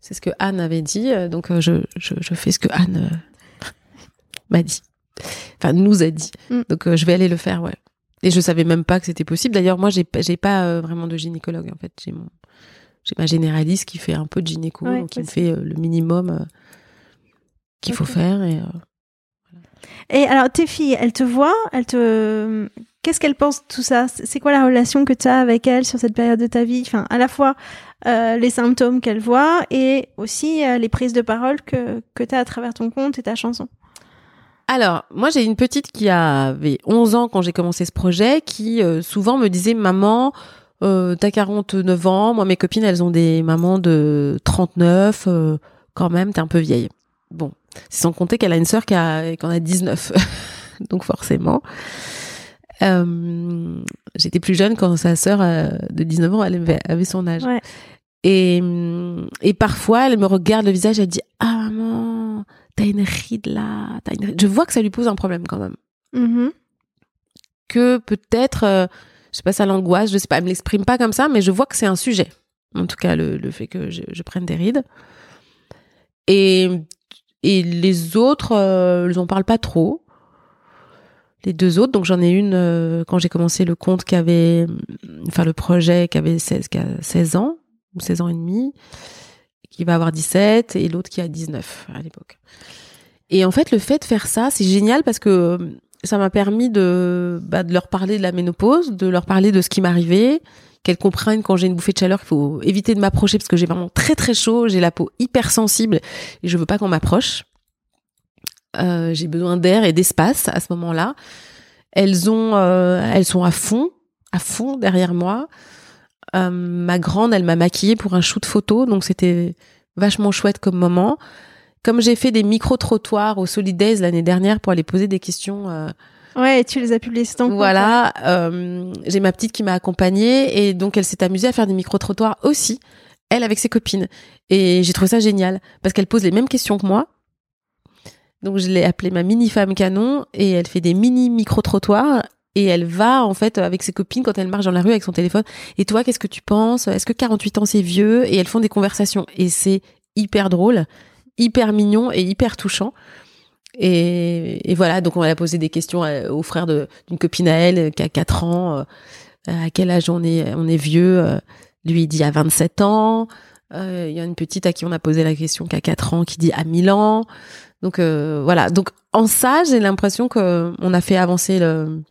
C'est ce que Anne avait dit. Euh, donc je, je, fais ce que Anne m'a dit. Enfin, nous a dit. Mm. Donc je vais aller le faire, ouais. Et je savais même pas que c'était possible. D'ailleurs, moi, j'ai j'ai pas vraiment de gynécologue en fait. J'ai mon j'ai ma généraliste qui fait un peu de gynéco, qui me fait euh, le minimum euh, qu'il faut faire. Et, euh, et alors, tes filles, elles te voient elles te... Qu'est-ce qu'elle pense de tout ça? C'est quoi la relation que tu as avec elle sur cette période de ta vie? Enfin, à la fois euh, les symptômes qu'elle voit et aussi euh, les prises de parole que, que tu as à travers ton compte et ta chanson. Alors, moi j'ai une petite qui avait 11 ans quand j'ai commencé ce projet, qui euh, souvent me disait Maman, euh, t'as 49 ans, moi mes copines elles ont des mamans de 39, quand même, t'es un peu vieille. Bon, c'est sans compter qu'elle a une sœur qui, a, qui en a 19, donc forcément. Euh, j'étais plus jeune quand sa sœur euh, de 19 ans elle avait, son âge. Et, et parfois, elle me regarde le visage, elle dit Ah maman, t'as une ride là. As une Je vois que ça lui pose un problème quand même. Mm-hmm. Que peut-être, euh, je sais pas, ça l'angoisse, je sais pas, elle me l'exprime pas comme ça, mais je vois que c'est un sujet. En tout cas, le, fait que je, prenne des rides. Et, les autres, euh, ils en parlent pas trop les deux autres. Donc j'en ai une euh, quand j'ai commencé le compte qui avait, enfin le projet qui avait 16, qui a 16 ans ou 16 ans et demi, qui va avoir 17 et l'autre qui a 19 à l'époque. Et en fait, le fait de faire ça, c'est génial parce que ça m'a permis de, bah, de leur parler de la ménopause, de leur parler de ce qui m'arrivait, qu'elles comprennent quand j'ai une bouffée de chaleur qu'il faut éviter de m'approcher parce que j'ai vraiment très très chaud, j'ai la peau hyper sensible et je veux pas qu'on m'approche. Euh, j'ai besoin d'air et d'espace à ce moment-là. Elles euh, sont à fond, à fond derrière moi. Euh, ma grande, elle m'a maquillée pour un shoot photo, donc c'était vachement chouette comme moment. Comme j'ai fait des micro trottoirs au Solidays l'année dernière pour aller poser des questions. Euh, ouais, tu les as publiés donc Voilà, euh, j'ai ma petite qui m'a accompagnée et donc elle s'est amusée à faire des micro trottoirs aussi, elle avec ses copines. Et j'ai trouvé ça génial parce qu'elle pose les mêmes questions que moi donc je l'ai appelée ma mini femme canon et elle fait des mini micro trottoirs et elle va en fait avec ses copines quand elle marche dans la rue avec son téléphone. Et toi, qu'est-ce que tu penses? Est-ce que 48 ans c'est vieux? Et elles font des conversations et c'est hyper drôle, hyper mignon et hyper touchant. Et, voilà, donc on va poser des questions euh, au frère d'une copine à elle qui a 4 ans. Euh, à quel âge on est, on est vieux euh, Lui, il dit à 27 ans. Il y a une petite à qui on a posé la question qui a 4 ans qui dit à 1000 ans. Donc voilà. Donc en ça, j'ai l'impression que on a fait avancer le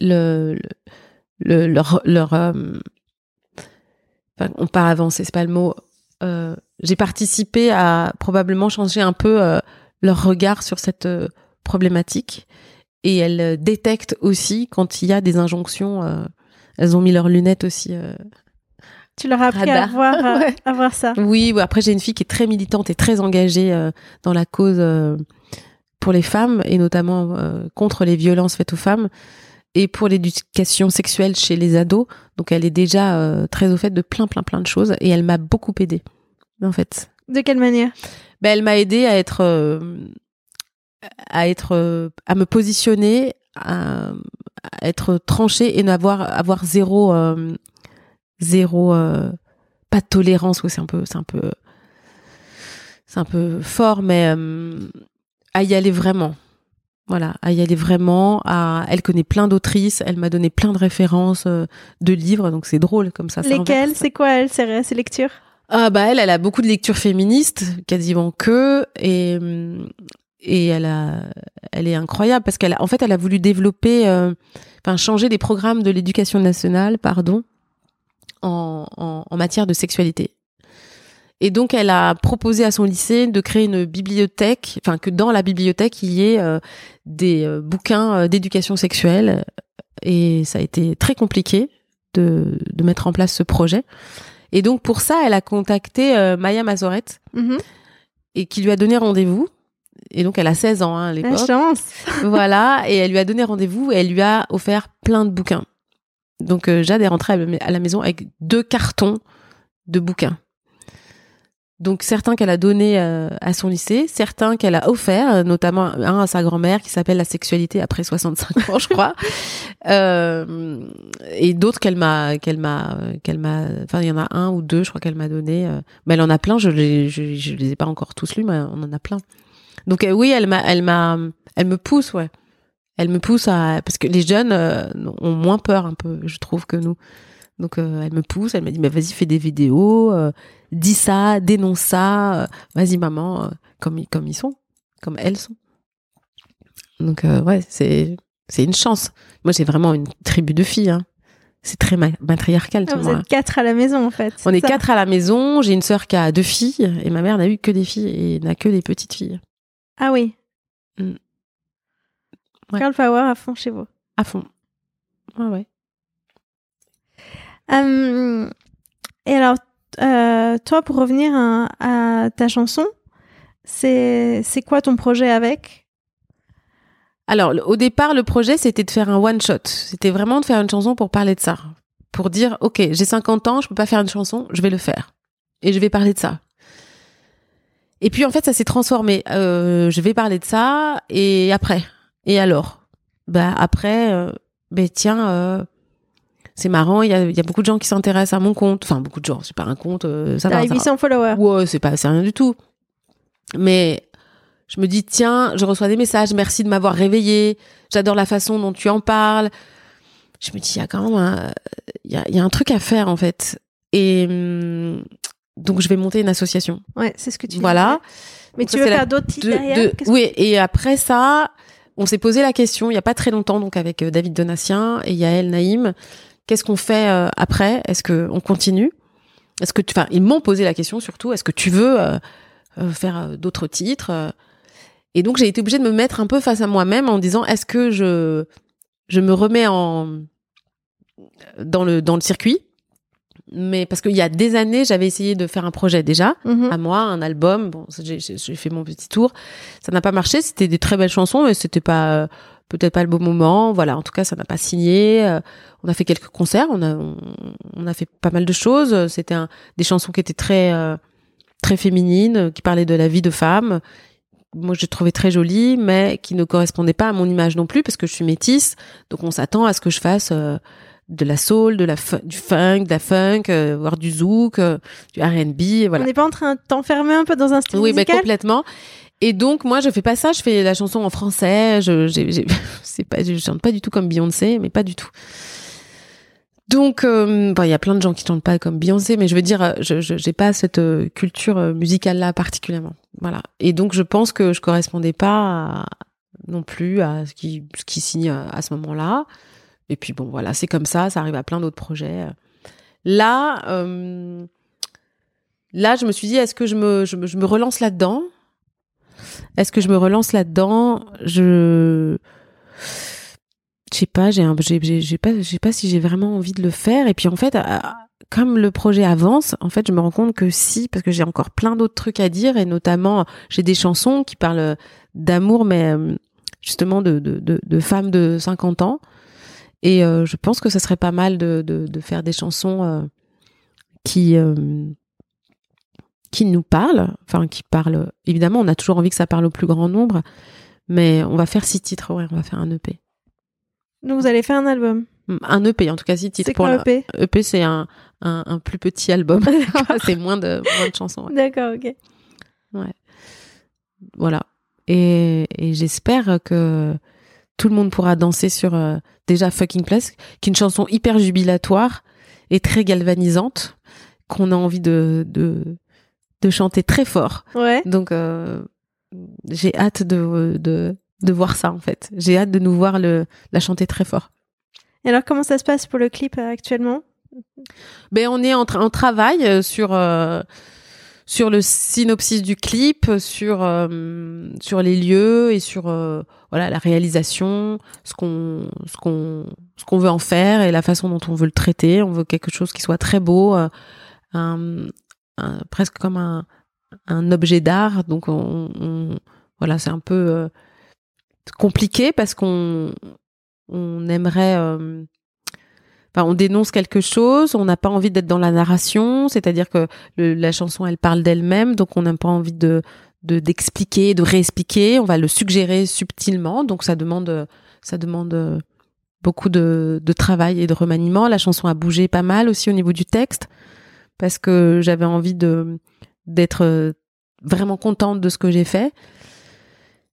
le, le, leur enfin, on pas avancer, c'est pas le mot. Euh, j'ai participé à probablement changer un peu euh, leur regard sur cette euh, problématique et elles détectent aussi quand il y a des injonctions. elles ont mis leurs lunettes aussi tu leur as appris à voir, à voir ça. Oui, après j'ai une fille qui est très militante et très engagée euh, dans la cause euh, pour les femmes et notamment euh, contre les violences faites aux femmes et pour l'éducation sexuelle chez les ados. Donc elle est déjà très au fait de plein plein plein de choses et elle m'a beaucoup aidée en fait. De quelle manière? Ben, elle m'a aidée à être à être à me positionner à, être tranchée et n'avoir avoir zéro zéro euh, pas de tolérance oui c'est un peu c'est un peu c'est un peu fort mais euh, à y aller vraiment. Voilà à y aller vraiment à elle connaît plein d'autrices elle m'a donné plein de références euh, de livres donc c'est drôle comme ça lesquelles? c'est quoi elle ses, ses lectures? Ah bah elle elle a beaucoup de lectures féministes quasiment que et et elle a elle est incroyable parce qu'elle en fait elle a voulu développer enfin changer les programmes de l'éducation nationale pardon en, matière de sexualité. Et donc, elle a proposé à son lycée de créer une bibliothèque, enfin que dans la bibliothèque il y ait euh, des euh, bouquins euh, d'éducation sexuelle. Et ça a été très compliqué de, mettre en place ce projet. Et donc pour ça, elle a contacté Maya Mazoret mm-hmm. et qui lui a donné rendez-vous. Et donc elle a 16 ans hein, à l'époque. chance. voilà, et elle lui a donné rendez-vous et elle lui a offert plein de bouquins. Donc euh, Jade est rentrée à la maison avec deux cartons de bouquins. Donc certains qu'elle a donnés euh, à son lycée, certains qu'elle a offerts, notamment un à sa grand-mère qui s'appelle La sexualité après 65 ans, je crois, euh, et d'autres qu'elle m'a, qu'elle m'a, qu'elle m'a, enfin il y en a un ou deux, je crois qu'elle m'a donné, mais elle en a plein, je les, je, je, les ai pas encore tous lus, mais on en a plein. Donc oui, elle m'a, elle m'a, elle me pousse, ouais elle me pousse à parce que les jeunes euh, ont moins peur un peu, je trouve que nous. Donc euh, elle me pousse, elle m'a dit mais vas-y fais des vidéos, euh, dis ça, dénonce ça, vas-y maman, comme comme ils sont, comme elles sont. Donc ouais c'est c'est une chance. Moi, j'ai vraiment une tribu de filles. Hein. C'est très matriarcal. Ah, vous êtes quatre à la maison, en fait. On est quatre à la maison. J'ai une sœur qui a deux filles et ma mère n'a eu que des filles et n'a que des petites filles. Ah oui. Mm. Girl power à fond chez vous. À fond. Ouais, ouais. Hum, et alors, euh, toi, pour revenir à, ta chanson, c'est quoi ton projet avec? Alors, au départ, le projet, c'était de faire un one-shot. C'était vraiment de faire une chanson pour parler de ça. Pour dire, OK, j'ai 50 ans, je peux pas faire une chanson, je vais le faire. Et je vais parler de ça. Et puis, en fait, ça s'est transformé. Euh, je vais parler de ça, et après? Et alors? Bah, après, euh, ben tiens c'est marrant, il y a, beaucoup de gens qui s'intéressent à mon compte. Enfin, beaucoup de gens, c'est pas un compte, euh, ça va. 800 followers. Ouais, c'est pas, c'est rien du tout. Mais je me dis, tiens, je reçois des messages, merci de m'avoir réveillé, j'adore la façon dont tu en parles. Je me dis, il y a quand même un, il y a, un truc à faire, en fait. Et hum, donc, je vais monter une association. Ouais, c'est ce que tu Voilà. Mais tu veux faire d'autres titres derrière Oui, et après ça, on s'est posé la question, il y a pas très longtemps, donc avec euh, David Donatien et Yael Naïm, Qu'est-ce qu'on fait euh, après? Est-ce que on continue? Est-ce que tu, enfin, ils m'ont posé la question surtout. Est-ce que tu veux euh, euh, faire d'autres titres Et donc j'ai été obligée de me mettre un peu face à moi-même en disant est-ce que je je me remets en dans le dans le circuit? Mais parce qu'il y a des années, j'avais essayé de faire un projet déjà, mm-hmm. à moi, un album. Bon, j'ai fait mon petit tour. Ça n'a pas marché. C'était des très belles chansons, mais c'était pas peut-être pas le bon moment. Voilà, en tout cas, ça n'a pas signé. Euh, on a fait quelques concerts, on a, on, a fait pas mal de choses. C'était des chansons qui étaient très, euh, très féminines, qui parlaient de la vie de femme. Moi, je trouvais très jolie, mais qui ne correspondaient pas à mon image non plus, parce que je suis métisse. Donc, on s'attend à ce que je fasse euh, de la soul, de la du funk, de la funk, voire du zouk, du R&B. Voilà. On n'est pas en train de t'enfermer un peu dans un style oui, musical? Oui, mais complètement. Et donc moi je fais pas ça, je fais la chanson en français. Je c'est pas je chante pas du tout comme Beyoncé, mais pas du tout. Donc euh, il y a plein de gens qui chantent pas comme Beyoncé, mais je veux dire je j'ai pas cette euh, culture euh, musicale là particulièrement. Voilà. Et donc je pense que je correspondais pas non plus à ce qui ce qui signe à, ce moment-là. Et puis bon voilà, c'est comme ça, ça arrive à plein d'autres projets. Là là je me suis dit est-ce que je me je me relance là-dedans? Est-ce que je me relance là-dedans? Je je sais pas, j'ai j'ai pas pas si j'ai vraiment envie de le faire et puis en fait comme le projet avance, en fait, je me rends compte que si, parce que j'ai encore plein d'autres trucs à dire, et notamment, j'ai des chansons qui parlent d'amour, mais euh, justement de, femmes de 50 ans. Et euh, je pense que ça serait pas mal de, faire des chansons euh, qui, qui nous parle, enfin qui parle. Évidemment, on a toujours envie que ça parle au plus grand nombre, mais on va faire six titres, ouais, on va faire un EP. Donc vous allez faire un album mm, Un EP, en tout cas six titres. C'est quoi un EP EP, c'est un, un, plus petit album. c'est moins de, moins de chansons. D'accord, ok. Ouais. Voilà. Et, et j'espère que tout le monde pourra danser sur euh, déjà Fucking Place, qui est une chanson hyper jubilatoire et très galvanisante, qu'on a envie de, de, de chanter très fort. Ouais. Donc euh, j'ai hâte de, de, de voir ça en fait. J'ai hâte de nous voir le, la chanter très fort. Et alors comment ça se passe pour le clip euh, actuellement? Ben on est en, en travail euh, sur sur le synopsis du clip, sur sur les lieux et sur voilà la réalisation, ce qu'on ce qu'on ce qu'on veut en faire et la façon dont on veut le traiter. On veut quelque chose qui soit très beau, un, presque comme un, objet d'art. Donc, on, voilà, c'est un peu euh, compliqué parce qu'on on aimerait. Euh, on dénonce quelque chose, on n'a pas envie d'être dans la narration, c'est-à-dire que la chanson, elle parle d'elle-même, donc on n'a pas envie de d'expliquer, de, réexpliquer. On va le suggérer subtilement, donc ça demande, ça demande beaucoup de, de travail et de remaniement. La chanson a bougé pas mal aussi au niveau du texte parce que j'avais envie de d'être euh, vraiment contente de ce que j'ai fait,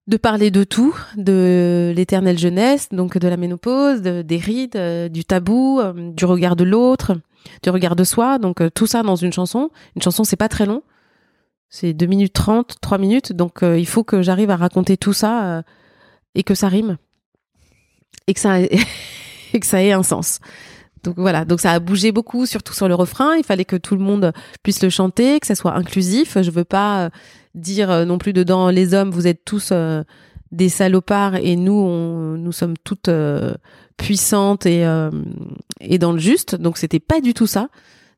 de parler de tout, de l'éternelle jeunesse, donc de la ménopause, des rides, euh, du tabou, euh, du regard de l'autre, du regard de soi, donc tout ça dans une chanson. Une chanson, c'est pas très long. C'est 2 minutes 30, 3 minutes, donc il faut que j'arrive à raconter tout ça et que ça rime. et que ça et que ça ait un sens. Donc voilà, donc ça a bougé beaucoup, surtout sur le refrain. Il fallait que tout le monde puisse le chanter, que ça soit inclusif. Je veux pas euh, dire euh, non plus dedans les hommes, vous êtes tous euh, des salopards et nous, nous sommes toutes puissantes et et dans le juste. Donc c'était pas du tout ça.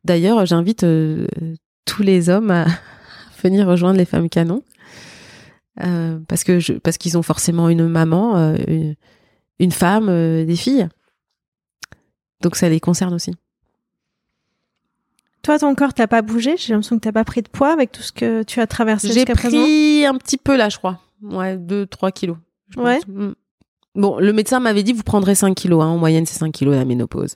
D'ailleurs, j'invite tous les hommes à venir rejoindre les femmes canons parce que parce qu'ils ont forcément une maman, une femme, des filles. Donc ça les concerne aussi. Toi, ton corps, t'as pas bougé? J'ai l'impression que t'as pas pris de poids avec tout ce que tu as traversé jusqu'à présent. J'ai pris un petit peu là, je crois. Ouais, 2-3 kilos. ouais. Mm. Bon, le médecin m'avait dit vous prendrez 5 kilos. Hein. En moyenne, c'est 5 kilos la ménopause.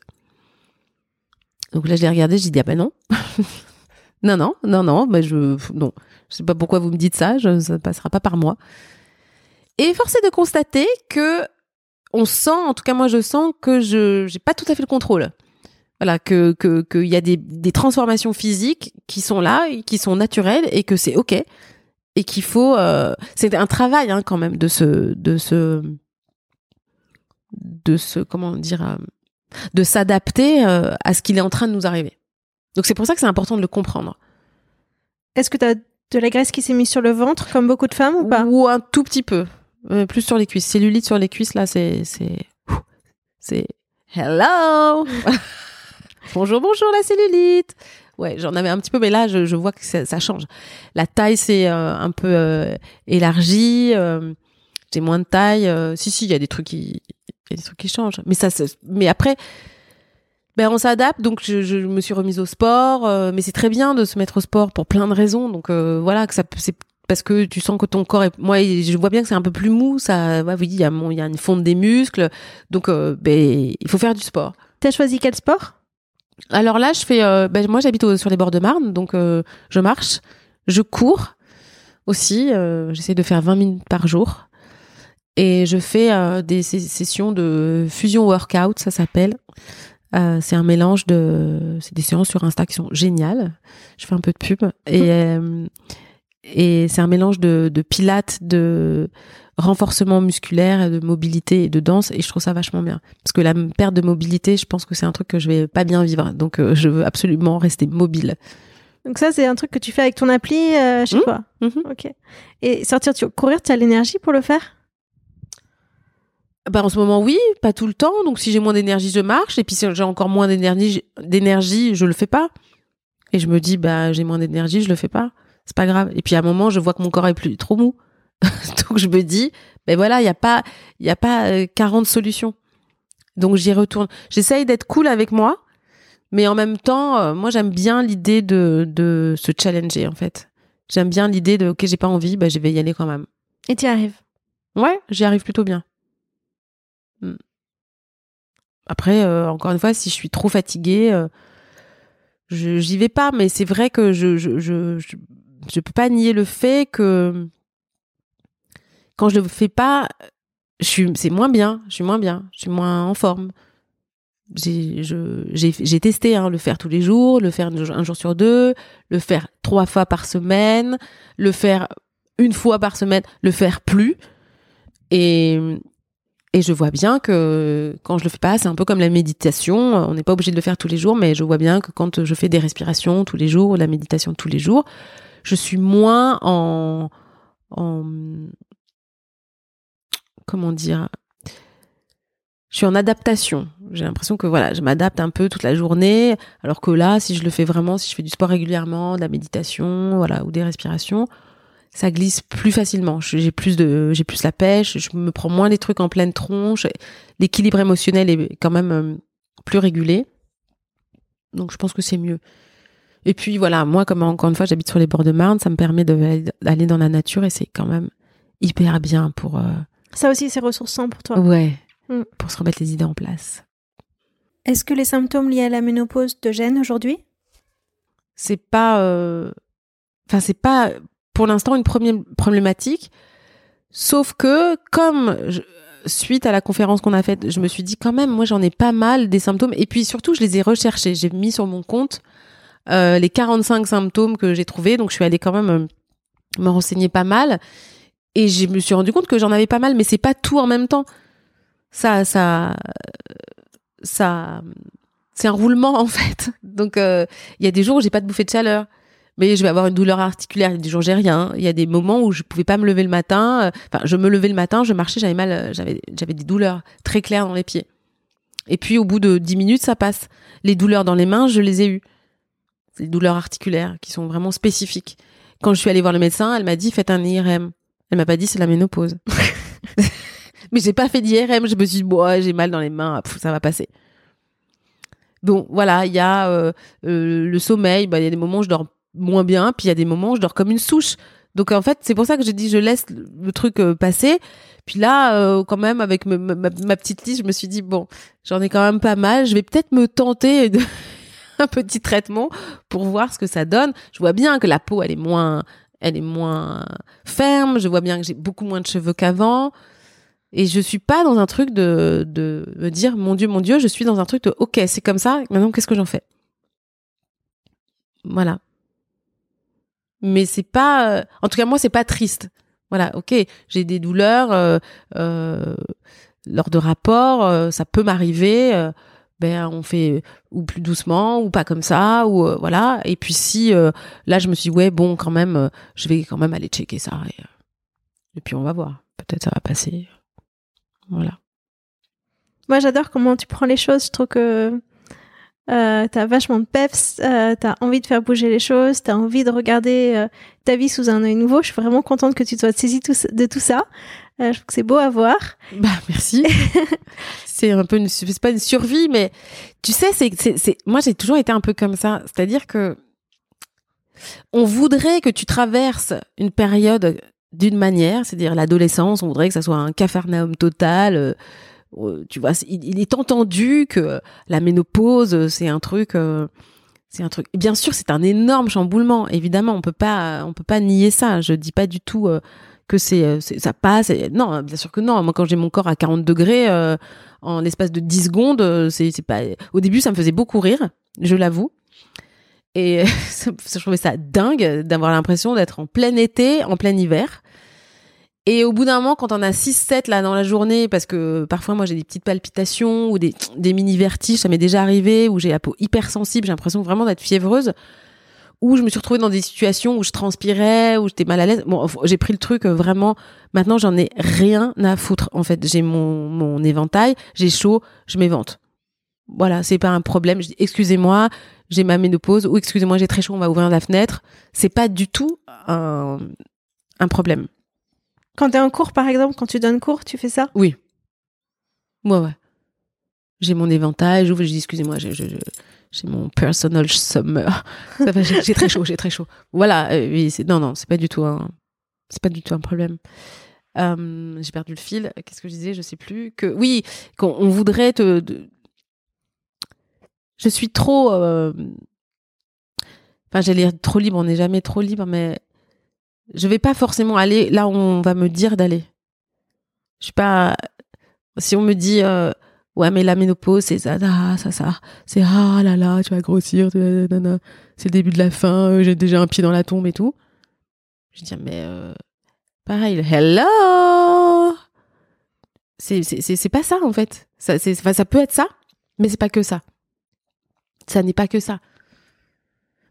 Donc là, je l'ai regardé, j'ai dit ah ben non. non, non, non, non, ben je, non. Je sais pas pourquoi vous me dites ça, je, ça passera pas par moi. Et force est de constater que on sent, en tout cas moi je sens que je j'ai pas tout à fait le contrôle. Voilà, que que qu'il y a des, des transformations physiques qui sont là, qui sont naturelles et que c'est ok et qu'il faut. Euh, c'est un travail hein, quand même de ce de ce de ce comment dire euh, de s'adapter euh, à ce qu'il est en train de nous arriver. Donc c'est pour ça que c'est important de le comprendre. Est-ce que tu as de la graisse qui s'est mise sur le ventre comme beaucoup de femmes ou pas? Ou un tout petit peu. Euh, plus sur les cuisses. Cellulite sur les cuisses, là, c'est. C'est. Hello Bonjour, bonjour la cellulite Ouais, j'en avais un petit peu, mais là, je, vois que ça, change. La taille s'est euh, un peu euh, élargie. J'ai moins de taille. si, si, il y a des trucs qui. Y a des trucs qui changent. Mais ça, mais après, ben on s'adapte. Donc je, je, me suis remise au sport, mais c'est très bien de se mettre au sport pour plein de raisons. Donc voilà, que ça c'est parce que tu sens que ton corps est moi je vois bien que c'est un peu plus mou ça ouais, oui il y a il y a une fonte des muscles. Donc euh, ben il faut faire du sport. T'as choisi quel sport? Alors là je fais euh, ben, moi j'habite sur les bords de Marne donc euh, je marche je cours aussi j'essaie de faire 20 minutes par jour. Et je fais des sessions de fusion workout ça s'appelle. C'est un mélange de c'est des séances sur Insta qui sont géniales. Je fais un peu de pub. Et et c'est un mélange de, de pilates, de renforcement musculaire, de mobilité et de danse. Et je trouve ça vachement bien. Parce que la perte de mobilité, je pense que c'est un truc que je vais pas bien vivre. Donc, euh, je veux absolument rester mobile. Donc ça, c'est un truc que tu fais avec ton appli euh, chez mmh. toi. Mmh. Ok. Et sortir courir, tu as l'énergie pour le faire? Bah en ce moment oui, pas tout le temps. Donc si j'ai moins d'énergie, je marche. Et puis si j'ai encore moins d'énergie, d'énergie, je le fais pas. Et je me dis bah j'ai moins d'énergie, je le fais pas c'est pas grave. Et puis à un moment, je vois que mon corps est plus trop mou. Donc je me dis, ben voilà, il y a pas y a pas 40 euh, solutions. Donc j'y retourne. J'essaye d'être cool avec moi, mais en même temps, euh, moi j'aime bien l'idée de de se challenger en fait. J'aime bien l'idée de OK, j'ai pas envie, ben je vais y aller quand même. Et tu y arrives Ouais, j'y arrive plutôt bien. Hmm. Après, euh, encore une fois, si je suis trop fatiguée, je j'y vais pas. Mais c'est vrai que je, je, je, je peux pas nier le fait que quand je le fais pas, je suis, c'est moins bien, je suis moins bien, je suis moins en forme. J'ai, testé hein, le faire tous les jours, le faire un jour sur deux, le faire trois fois par semaine, le faire une fois par semaine, le faire plus. Et, je vois bien que quand je le fais pas, c'est un peu comme la méditation. On n'est pas obligé de le faire tous les jours, mais je vois bien que quand je fais des respirations tous les jours, ou la méditation tous les jours, je suis moins en, en comment dire je suis en adaptation. J'ai l'impression que voilà, je m'adapte un peu toute la journée, alors que là, si je le fais vraiment, si je fais du sport régulièrement, de la méditation, voilà, ou des respirations, ça glisse plus facilement. J'ai plus de, j'ai plus la pêche, je me prends moins les trucs en pleine tronche. L'équilibre émotionnel est quand même euh, plus régulé. Donc je pense que c'est mieux. Et puis voilà, moi, comme encore une fois, j'habite sur les bords de Marne, ça me permet d'aller dans la nature et c'est quand même hyper bien pour. Euh, ça aussi, c'est ressourçant pour toi. Ouais, mm. pour se remettre les idées en place. Est-ce que les symptômes liés à la ménopause te gênent aujourd'hui? C'est pas. Euh, enfin, c'est pas pour l'instant une première problématique. Sauf que, comme suite à la conférence qu'on a faite, je me suis dit quand même, moi j'en ai pas mal des symptômes. Et puis surtout, je les ai recherchés. J'ai mis sur mon compte euh, les 45 symptômes que j'ai trouvés. Donc je suis allée quand même euh, me renseigner pas mal. Et je me suis rendu compte que j'en avais pas mal, mais c'est pas tout en même temps. ça, ça, ça, c'est un roulement en fait. Donc il y a des jours où j'ai pas de bouffée de chaleur mais je vais avoir une douleur articulaire. Il y a des jours j'ai rien. Il y a des moments où je pouvais pas me lever le matin. Enfin, je me levais le matin, je marchais, j'avais mal, j'avais, j'avais des douleurs très claires dans les pieds. Et puis au bout de 10 minutes, ça passe. Les douleurs dans les mains, je les ai eues. Des douleurs articulaires qui sont vraiment spécifiques. Quand je suis allée voir le médecin, elle m'a dit faites un IRM. Elle m'a pas dit c'est la ménopause. Mais j'ai pas fait d'IRM. Je me suis dit j'ai mal dans les mains, ça va passer. Bon, voilà, il y a euh, euh, le sommeil. Bah, il y a des moments où je dors moins bien, puis il y a des moments où je dors comme une souche. Donc en fait, c'est pour ça que j'ai dit je laisse le truc euh, passer. Puis là, quand même, avec ma, petite liste, je me suis dit bon, j'en ai quand même pas mal. Je vais peut-être me tenter de un petit traitement pour voir ce que ça donne. Je vois bien que la peau, elle est moins, elle est moins ferme. Je vois bien que j'ai beaucoup moins de cheveux qu'avant. Et je suis pas dans un truc de, de me dire mon Dieu, mon Dieu. Je suis dans un truc de ok, c'est comme ça. Maintenant, qu'est-ce que j'en fais? Voilà mais c'est pas en tout cas moi c'est pas triste voilà ok j'ai des douleurs euh, euh, lors de rapports euh, ça peut m'arriver ben on fait ou plus doucement ou pas comme ça ou voilà. Et puis si là je me suis dit, ouais bon quand même je vais quand même aller checker ça et, puis on va voir. Peut-être ça va passer. Voilà. Moi j'adore comment tu prends les choses. Je trouve que euh, t'as vachement de peps, euh, t'as envie de faire bouger les choses, t'as envie de regarder euh, ta vie sous un œil nouveau. Je suis vraiment contente que tu sois saisie de tout ça. Euh, je trouve que c'est beau à voir. Bah merci. c'est un peu une, c'est pas une survie, mais tu sais, c'est, c'est, c'est, moi j'ai toujours été un peu comme ça. C'est-à-dire que on voudrait que tu traverses une période d'une manière, c'est-à-dire l'adolescence, on voudrait que ça soit un cafarnaum total euh, tu vois, il, est entendu que la ménopause, c'est un truc, euh, c'est un truc. Bien sûr, c'est un énorme chamboulement. Évidemment, on peut pas, on peut pas nier ça. Je dis pas du tout euh, que c'est, ça passe. Non, bien sûr que non. Moi, quand j'ai mon corps à 40 degrés en l'espace de 10 secondes, c'est, c'est pas. Au début, ça me faisait beaucoup rire, je l'avoue. Et je trouvais ça dingue d'avoir l'impression d'être en plein été, en plein hiver. Et au bout d'un moment, quand on a 6-7 là dans la journée, parce que parfois moi j'ai des petites palpitations ou des, des mini vertiges, ça m'est déjà arrivé, où j'ai la peau hyper sensible, j'ai l'impression vraiment d'être fiévreuse, où je me suis retrouvée dans des situations où je transpirais, où j'étais mal à l'aise. Bon, j'ai pris le truc euh, vraiment. Maintenant, j'en ai rien à foutre. En fait, j'ai mon, mon éventail, j'ai chaud, je m'évente. Voilà, c'est pas un problème. Je dis excusez-moi, j'ai ma ménopause ou excusez-moi, j'ai très chaud, on va ouvrir la fenêtre. C'est pas du tout un, un problème. Quand t'es en cours, par exemple, quand tu donnes cours, tu fais ça? Oui. Moi, ouais. J'ai mon éventail, j'ouvre, je dis excusez-moi, j'ai mon personal summer. j'ai très chaud, j'ai très chaud. Voilà, euh, oui, non, non, c'est pas du tout un, c'est pas du tout un problème. Euh, j'ai perdu le fil. Qu'est-ce que je disais? Je sais plus. Que oui, qu'on voudrait te. Je suis trop. Euh, enfin, j'allais dire trop libre. On n'est jamais trop libre, mais je vais pas forcément aller là où on va me dire d'aller. Je suis pas. Si on me dit euh, ouais mais la ménopause c'est ça ça ça c'est ah là là tu vas grossir c'est le début de la fin euh, j'ai déjà un pied dans la tombe et tout. Je dis mais euh, pareil hello c'est pas ça en fait ça ça peut être ça mais c'est pas que ça ça n'est pas que ça.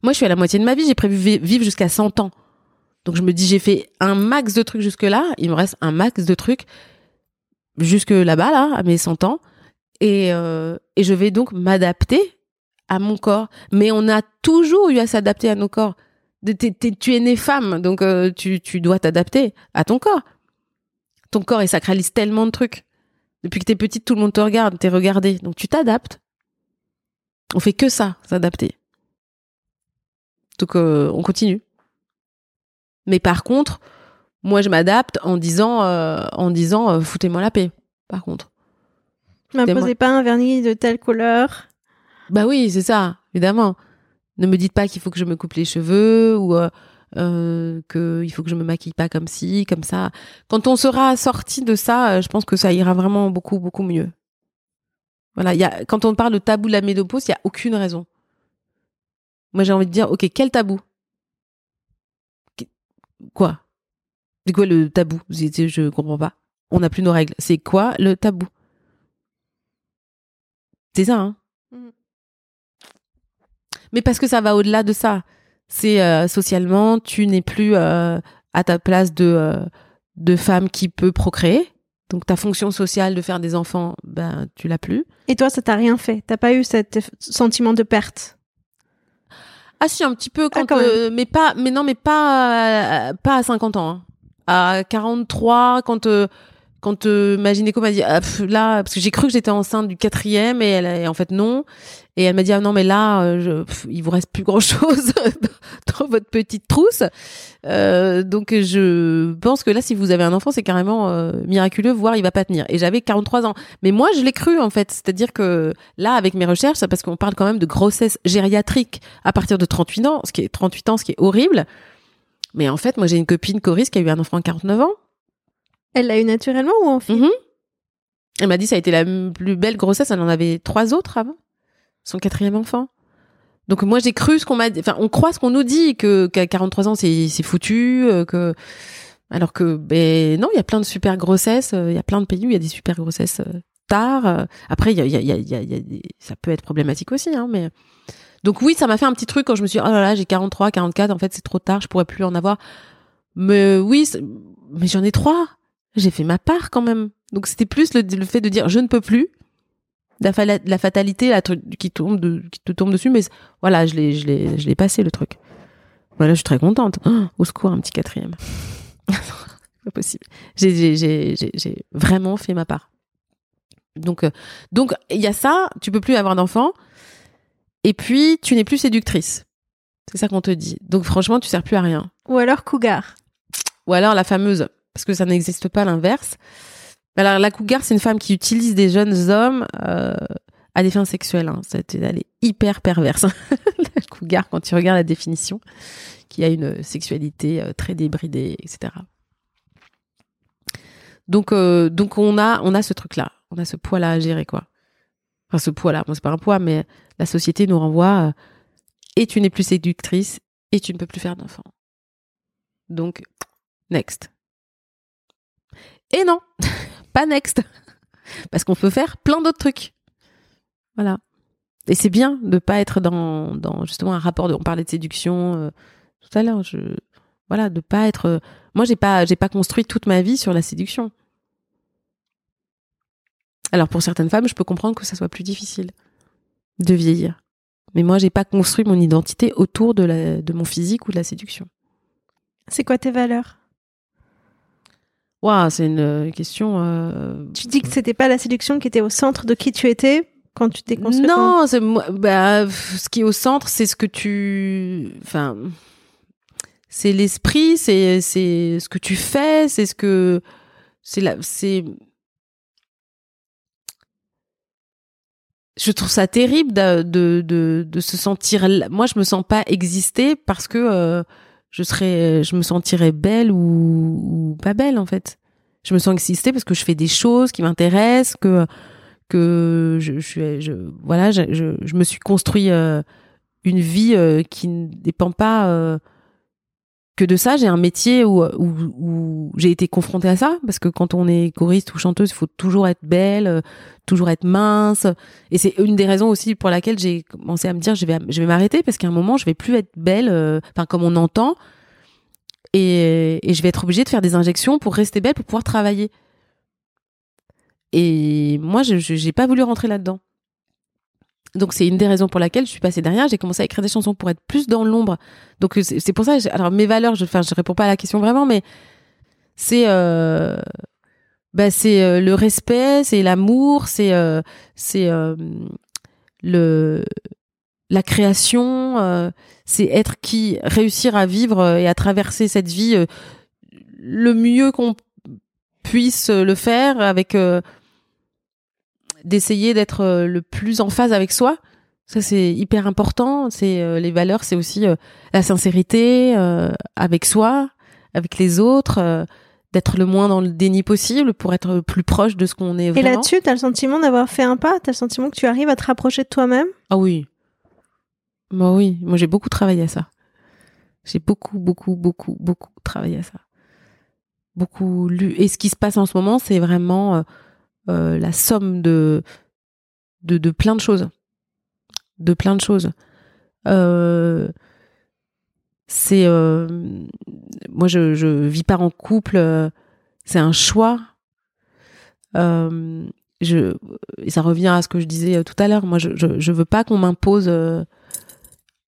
Moi je suis à la moitié de ma vie j'ai prévu vivre jusqu'à 100 ans. Donc je me dis, j'ai fait un max de trucs jusque-là, il me reste un max de trucs jusque là-bas, là, à mes 100 ans. Et, euh, et je vais donc m'adapter à mon corps. Mais on a toujours eu à s'adapter à nos corps. tu es née femme, donc euh, tu, tu dois t'adapter à ton corps. Ton corps, il sacralise tellement de trucs. Depuis que t'es petite, tout le monde te regarde, t'es regardé. Donc tu t'adaptes. On fait que ça, s'adapter. Donc euh, on continue. Mais par contre, moi, je m'adapte en disant, en disant, foutez-moi la paix. Par contre. M'imposez pas un vernis de telle couleur. Bah oui, c'est ça, évidemment. Ne me dites pas qu'il faut que je me coupe les cheveux ou euh, qu'il faut que je me maquille pas comme ci, comme ça. Quand on sera sorti de ça, je pense que ça ira vraiment beaucoup, beaucoup mieux. Voilà, y a, quand on parle de tabou de la ménopause, il y a aucune raison. Moi, j'ai envie de dire, ok, quel tabou? Quoi? C'est quoi le tabou? Je comprends pas. On n'a plus nos règles. C'est quoi le tabou? C'est ça, hein. Mhm. Mais parce que ça va au-delà de ça. C'est euh, socialement, tu n'es plus euh, à ta place de, euh, de femme qui peut procréer. Donc ta fonction sociale de faire des enfants, ben tu l'as plus. Et toi, ça t'a rien fait? T'as pas eu cet sentiment de perte? Ah si, un petit peu quand, quand mais pas, mais non, mais pas, pas à 50 ans. hein. À 43, quand quand euh, ma gynéco m'a dit ah, pff, là, parce que j'ai cru que j'étais enceinte du quatrième et, elle, en fait non. Et elle m'a dit ah non mais là, euh, je, pff, il vous reste plus grand chose dans votre petite trousse. Euh, donc je pense que là, si vous avez un enfant, c'est carrément euh, miraculeux, voire il va pas tenir. Et j'avais 43 ans. Mais moi, je l'ai cru en fait. C'est-à-dire que là, avec mes recherches, parce qu'on parle quand même de grossesse gériatrique à partir de 38 ans, ce qui est 38 ans, ce qui est horrible. Mais en fait, moi, j'ai une copine Coris qui a eu un enfant à 49 ans. Elle l'a eu naturellement ou en film Mhm. Elle m'a dit ça a été la plus belle grossesse. Elle en avait trois autres avant. Son quatrième enfant. Donc moi j'ai cru ce qu'on m'a. Enfin on croit ce qu'on nous dit que qu'à 43 ans c'est c'est foutu. euh, que alors que ben non il y a plein de super grossesses. euh, Il y a plein de pays où il y a des super grossesses euh, tard. Après ça peut être problématique aussi. Hein, mais donc oui ça m'a fait un petit truc quand je me suis dit, oh là là j'ai 43, 44 en fait c'est trop tard je pourrais plus en avoir. Mais oui mais j'en ai trois j'ai fait ma part quand même. Donc c'était plus le, le fait de dire je ne peux plus. La, fa- la fatalité la qui tombe de, qui te tombe dessus, mais voilà, je l'ai, passé le truc. Voilà, je suis très contente. Oh, au secours, un petit quatrième. pas possible. J'ai vraiment fait ma part. Donc, euh, donc il y a ça. Tu peux plus avoir d'enfant. Et puis tu n'es plus séductrice. C'est ça qu'on te dit. Donc franchement, tu sers plus à rien. Ou alors cougar Ou alors la fameuse, parce que ça n'existe pas l'inverse. Alors la cougar, c'est une femme qui utilise des jeunes hommes euh, à des fins sexuelles. Hein. C'est- Elle est hyper perverse. la cougar, quand tu regardes la définition, qui a une sexualité euh, très débridée, etc. Donc, euh, donc on a, on a ce truc-là, on a ce poids-là à gérer, quoi. Enfin, ce poids-là, bon, c'est pas un poids, mais la société nous renvoie et tu n'es plus séductrice et tu ne peux plus faire d'enfants. Donc, next. Et non, pas next. Parce qu'on peut faire plein d'autres trucs. Voilà. Et c'est bien de pas être dans, dans justement un rapport de. On parlait de séduction euh, tout à l'heure. Je, voilà, de pas être. euh, moi, j'ai pas, j'ai pas construit toute ma vie sur la séduction. Alors pour certaines femmes, je peux comprendre que ça soit plus difficile de vieillir. Mais moi, j'ai pas construit mon identité autour de, de mon physique ou de la séduction. C'est quoi tes valeurs? Waouh, c'est une euh, question. euh, Tu dis que c'était pas la séduction qui était au centre de qui tu étais quand tu t'es construit Non, bah, ce qui est au centre, c'est ce que tu, enfin, c'est l'esprit, c'est c'est ce que tu fais, c'est ce que c'est la, c'est. Je trouve ça terrible de, de, de, de se sentir. Moi, je me sens pas exister parce que euh, je serais, je me sentirais belle ou, ou pas belle en fait. Je me sens exister parce que je fais des choses qui m'intéressent, que que je, je, je voilà, je, je, je me suis construit euh, une vie euh, qui ne dépend pas euh, de ça. J'ai un métier où, où, j'ai été confrontée à ça parce que quand on est choriste ou chanteuse, il faut toujours être belle, euh, toujours être mince. Et c'est une des raisons aussi pour laquelle j'ai commencé à me dire je vais je vais m'arrêter parce qu'à un moment je vais plus être belle, euh, enfin comme on entend. Et, et je vais être obligée de faire des injections pour rester belle, pour pouvoir travailler. Et moi, je j'ai pas voulu rentrer là-dedans. Donc c'est une des raisons pour laquelle je suis passée derrière. J'ai commencé à écrire des chansons pour être plus dans l'ombre. Donc c'est pour ça. Alors mes valeurs, je, enfin, je réponds pas à la question vraiment, mais c'est euh, bah, c'est euh, le respect, c'est l'amour, c'est euh, c'est le la création, c'est être qui réussir à vivre et à traverser cette vie le mieux qu'on puisse le faire avec d'essayer d'être euh, le plus en phase avec soi. Ça c'est hyper important. C'est euh, les valeurs, c'est aussi euh, la sincérité euh, avec soi, avec les autres, d'être le moins dans le déni possible pour être plus proche de ce qu'on est Et vraiment. là-dessus, t'as le sentiment d'avoir fait un pas? T'as le sentiment que tu arrives à te rapprocher de toi-même? Ah oui. Bah oui, moi j'ai beaucoup travaillé à ça. J'ai beaucoup, beaucoup, beaucoup, beaucoup travaillé à ça. Beaucoup lu. Et ce qui se passe en ce moment, c'est vraiment euh, la somme de de, plein de choses. De plein de choses. Euh, euh, moi je vis pas en couple c'est un choix je et ça revient à ce que je disais tout à l'heure moi je, je veux pas qu'on m'impose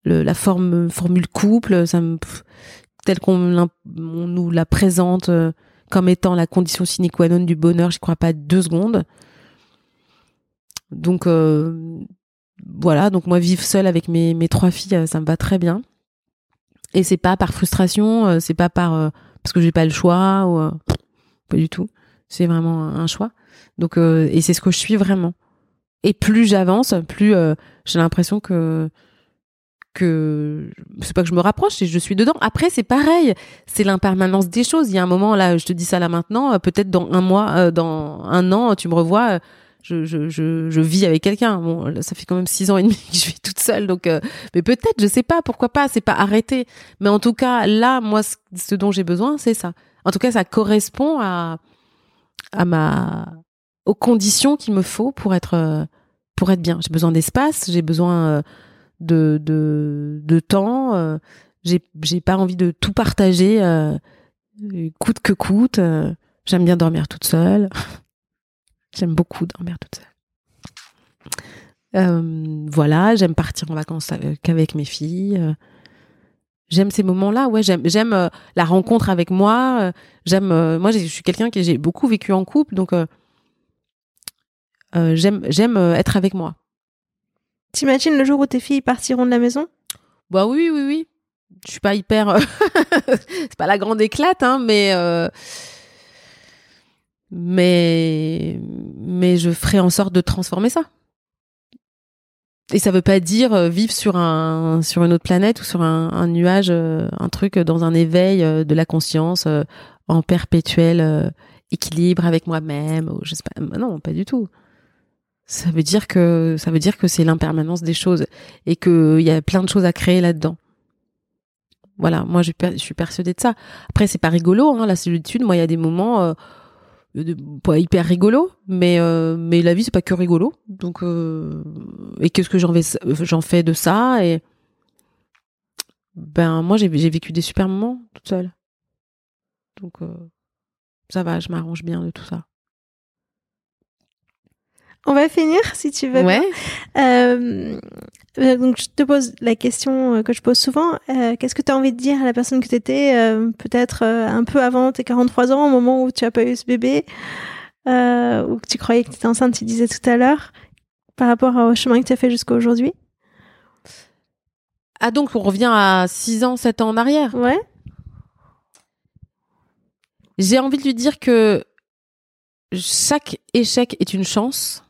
la formule couple telle qu'on on nous la présente comme étant la condition sine qua non du bonheur j'y crois pas deux secondes donc voilà donc moi vivre seule avec mes trois filles ça me va très bien et c'est pas par frustration, euh, c'est pas par euh, parce que j'ai pas le choix ou euh, pas du tout. C'est vraiment un choix. Et c'est ce que je suis vraiment. Et plus j'avance, plus j'ai l'impression que que c'est pas que je me rapproche, c'est je suis dedans. Après, c'est pareil, c'est l'impermanence des choses. Il y a un moment là, je te dis ça là maintenant, peut-être dans un mois, dans un an, tu me revois, je, je, je, je vis avec quelqu'un. Bon, ça fait quand même six ans et demi que je vis toute seule, donc euh, mais peut-être, je sais pas, pourquoi pas, c'est pas arrêté. Mais en tout cas, là, moi, ce, dont j'ai besoin, c'est ça. En tout cas, ça correspond à à ma aux conditions qu'il me faut pour être euh, pour être bien. J'ai besoin d'espace, j'ai besoin euh, de de temps. j'ai j'ai pas envie de tout partager coûte que coûte. J'aime bien dormir toute seule. J'aime beaucoup dormir toute seule. Euh, voilà, j'aime partir en vacances qu'avec mes filles. Euh, j'aime ces moments-là. Ouais, j'aime euh, la rencontre avec moi. J'aime moi je suis quelqu'un qui j'ai beaucoup vécu en couple donc j'aime j'aime être avec moi. T'imagines le jour où tes filles partiront de la maison? Bah oui oui oui. Je suis pas hyper c'est pas la grande éclate hein mais mais mais je ferai en sorte de transformer ça. Et ça veut pas dire euh, vivre sur un sur une autre planète ou sur un, nuage, euh, un truc dans un éveil euh, de la conscience en perpétuel équilibre avec moi-même. Je sais pas. Non, pas du tout. Ça veut dire que ça veut dire que c'est l'impermanence des choses et qu'il y a plein de choses à créer là-dedans. Voilà, moi je, suis persuadée de ça. Après c'est pas rigolo, hein, la solitude. Moi il y a des moments pas hyper rigolo, mais euh, mais la vie c'est pas que rigolo. Donc euh, et qu'est-ce que j'en fais de ça et ben moi j'ai vécu des super moments toute seule. Donc euh, ça va, je m'arrange bien de tout ça. On va finir si tu veux. Ouais. Euh, euh, donc je te pose la question euh, que je pose souvent. Qu'est-ce que tu as envie de dire à la personne que tu étais peut-être un peu avant tes 43 ans, au moment où tu as pas eu ce bébé, ou que tu croyais que tu étais enceinte, tu disais tout à l'heure, par rapport au chemin que tu as fait jusqu'à aujourd'hui? Ah donc on revient à 6 ans, 7 ans en arrière? Ouais. J'ai envie de lui dire que chaque échec est une chance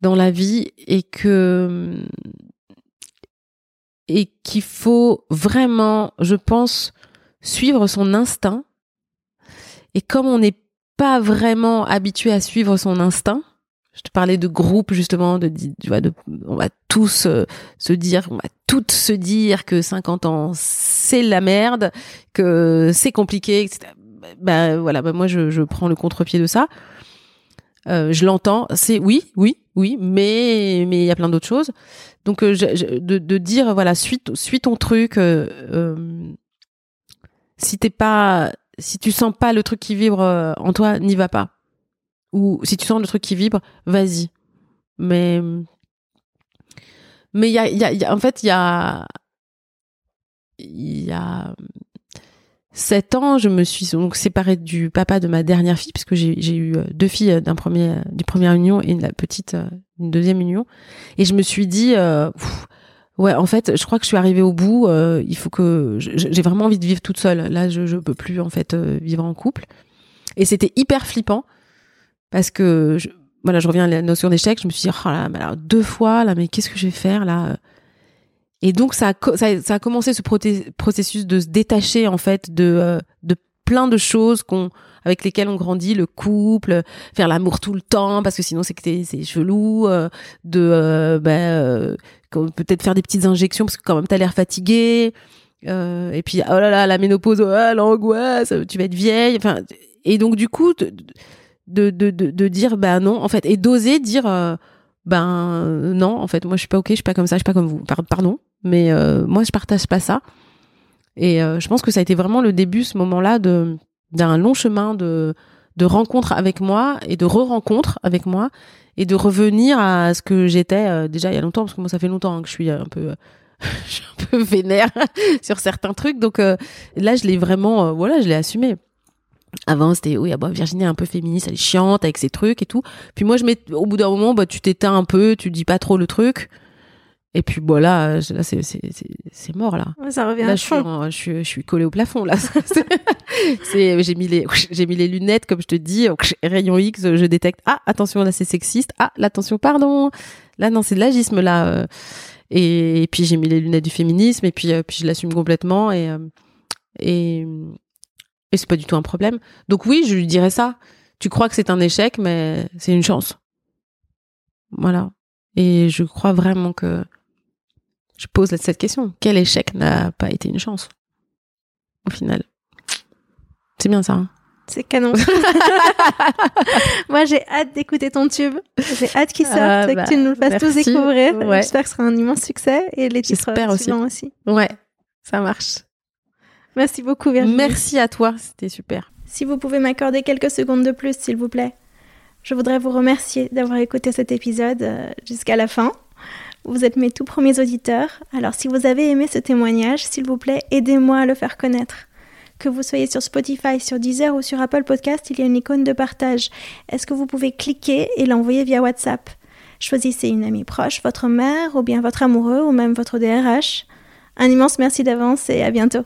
dans la vie et que et qu'il faut vraiment, je pense, suivre son instinct. Et comme on n'est pas vraiment habitué à suivre son instinct, je te parlais de groupe justement, de, on va tous euh, se dire, on va toutes se dire que 50 ans c'est la merde, que c'est compliqué, etc. Ben voilà, ben moi je, je prends le contre-pied de ça. Euh, je l'entends, c'est oui, oui, oui, mais mais il y a plein d'autres choses. Donc euh, de, dire voilà, suis, ton truc. Euh, euh, si t'es pas, si tu sens pas le truc qui vibre en toi, n'y va pas. Ou si tu sens le truc qui vibre, vas-y. Mais mais il y a, en fait il y il y a 7 ans, je me suis donc séparée du papa de ma dernière fille, puisque j'ai eu euh, deux filles euh, d'un premier, euh, du première union et la petite, une deuxième union. Et je me suis dit, ouais, en fait, je crois que je suis arrivée au bout. il faut que j'ai vraiment envie de vivre toute seule. Là, je, je peux plus en fait vivre en couple. Et c'était hyper flippant parce que je, voilà, je reviens à la notion d'échec. Je me suis dit, oh là, mais alors deux fois là, mais qu'est-ce que je vais faire là et donc ça a, commencé ce processus de se détacher en fait de, euh, de plein de choses qu'on avec lesquelles on grandit, le couple, faire l'amour tout le temps parce que sinon c'est que c'est chelou, euh, de euh, ben, peut-être faire des petites injections parce que quand même t'as l'air fatigué, et puis oh là là la ménopause, oh, l'angoisse, tu vas être vieille, enfin et donc du coup de de, de, de dire bah non en fait et d'oser dire ben non, en fait, moi je suis pas ok, je suis pas comme ça, je suis pas comme vous. pardon, mais moi je partage pas ça. Et je pense que ça a été vraiment le début, ce moment-là, de d'un long chemin de de rencontre avec moi et de re-rencontre avec moi et de revenir à ce que j'étais déjà il y a longtemps parce que moi ça fait longtemps hein, que je suis un peu je suis un peu vénère sur certains trucs. Donc euh, là, je l'ai vraiment, euh, voilà, je l'ai assumé. Avant, c'était oui, ah bah, Virginie est un peu féministe, elle est chiante avec ses trucs et tout. Puis moi, je mets, au bout d'un moment, bah, tu t'éteins un peu, tu dis pas trop le truc. Et puis voilà, là, c'est, c'est, mort là. ça revient là, à je, suis je, suis, je suis collée au plafond là. c'est, j'ai mis les, j'ai mis les lunettes comme je te dis, rayon X, je détecte. Ah, attention, là c'est sexiste. Ah, l'attention, pardon. Là non, c'est de l'agisme là. Euh. Et, puis j'ai mis les lunettes du féminisme et puis, euh, puis je l'assume complètement et, euh, et, et c'est pas du tout un problème. Donc oui, je lui dirais ça. Tu crois que c'est un échec, mais c'est une chance. Voilà. Et je crois vraiment que je pose cette question. Quel échec n'a pas été une chance Au final? C'est bien ça. Hein c'est canon. Moi, j'ai hâte d'écouter ton tube. J'ai hâte qu'il sorte ah, et que tu nous le fasses tous découvrir. J'espère que ce sera un immense succès et les titres aussi. aussi. Ouais, ça marche. Merci beaucoup, Virginie. Merci à toi, c'était super. Si vous pouvez m'accorder quelques secondes de plus, s'il vous plaît. Je voudrais vous remercier d'avoir écouté cet épisode euh, jusqu'à la fin. Vous êtes mes tout premiers auditeurs. Alors, si vous avez aimé ce témoignage, s'il vous plaît, aidez-moi à le faire connaître. Que vous soyez sur Spotify, sur Deezer ou sur Apple Podcast, il y a une icône de partage. Est-ce que vous pouvez cliquer et l'envoyer via WhatsApp? Choisissez une amie proche, votre mère ou bien votre amoureux ou même votre DRH. Un immense merci d'avance et à bientôt.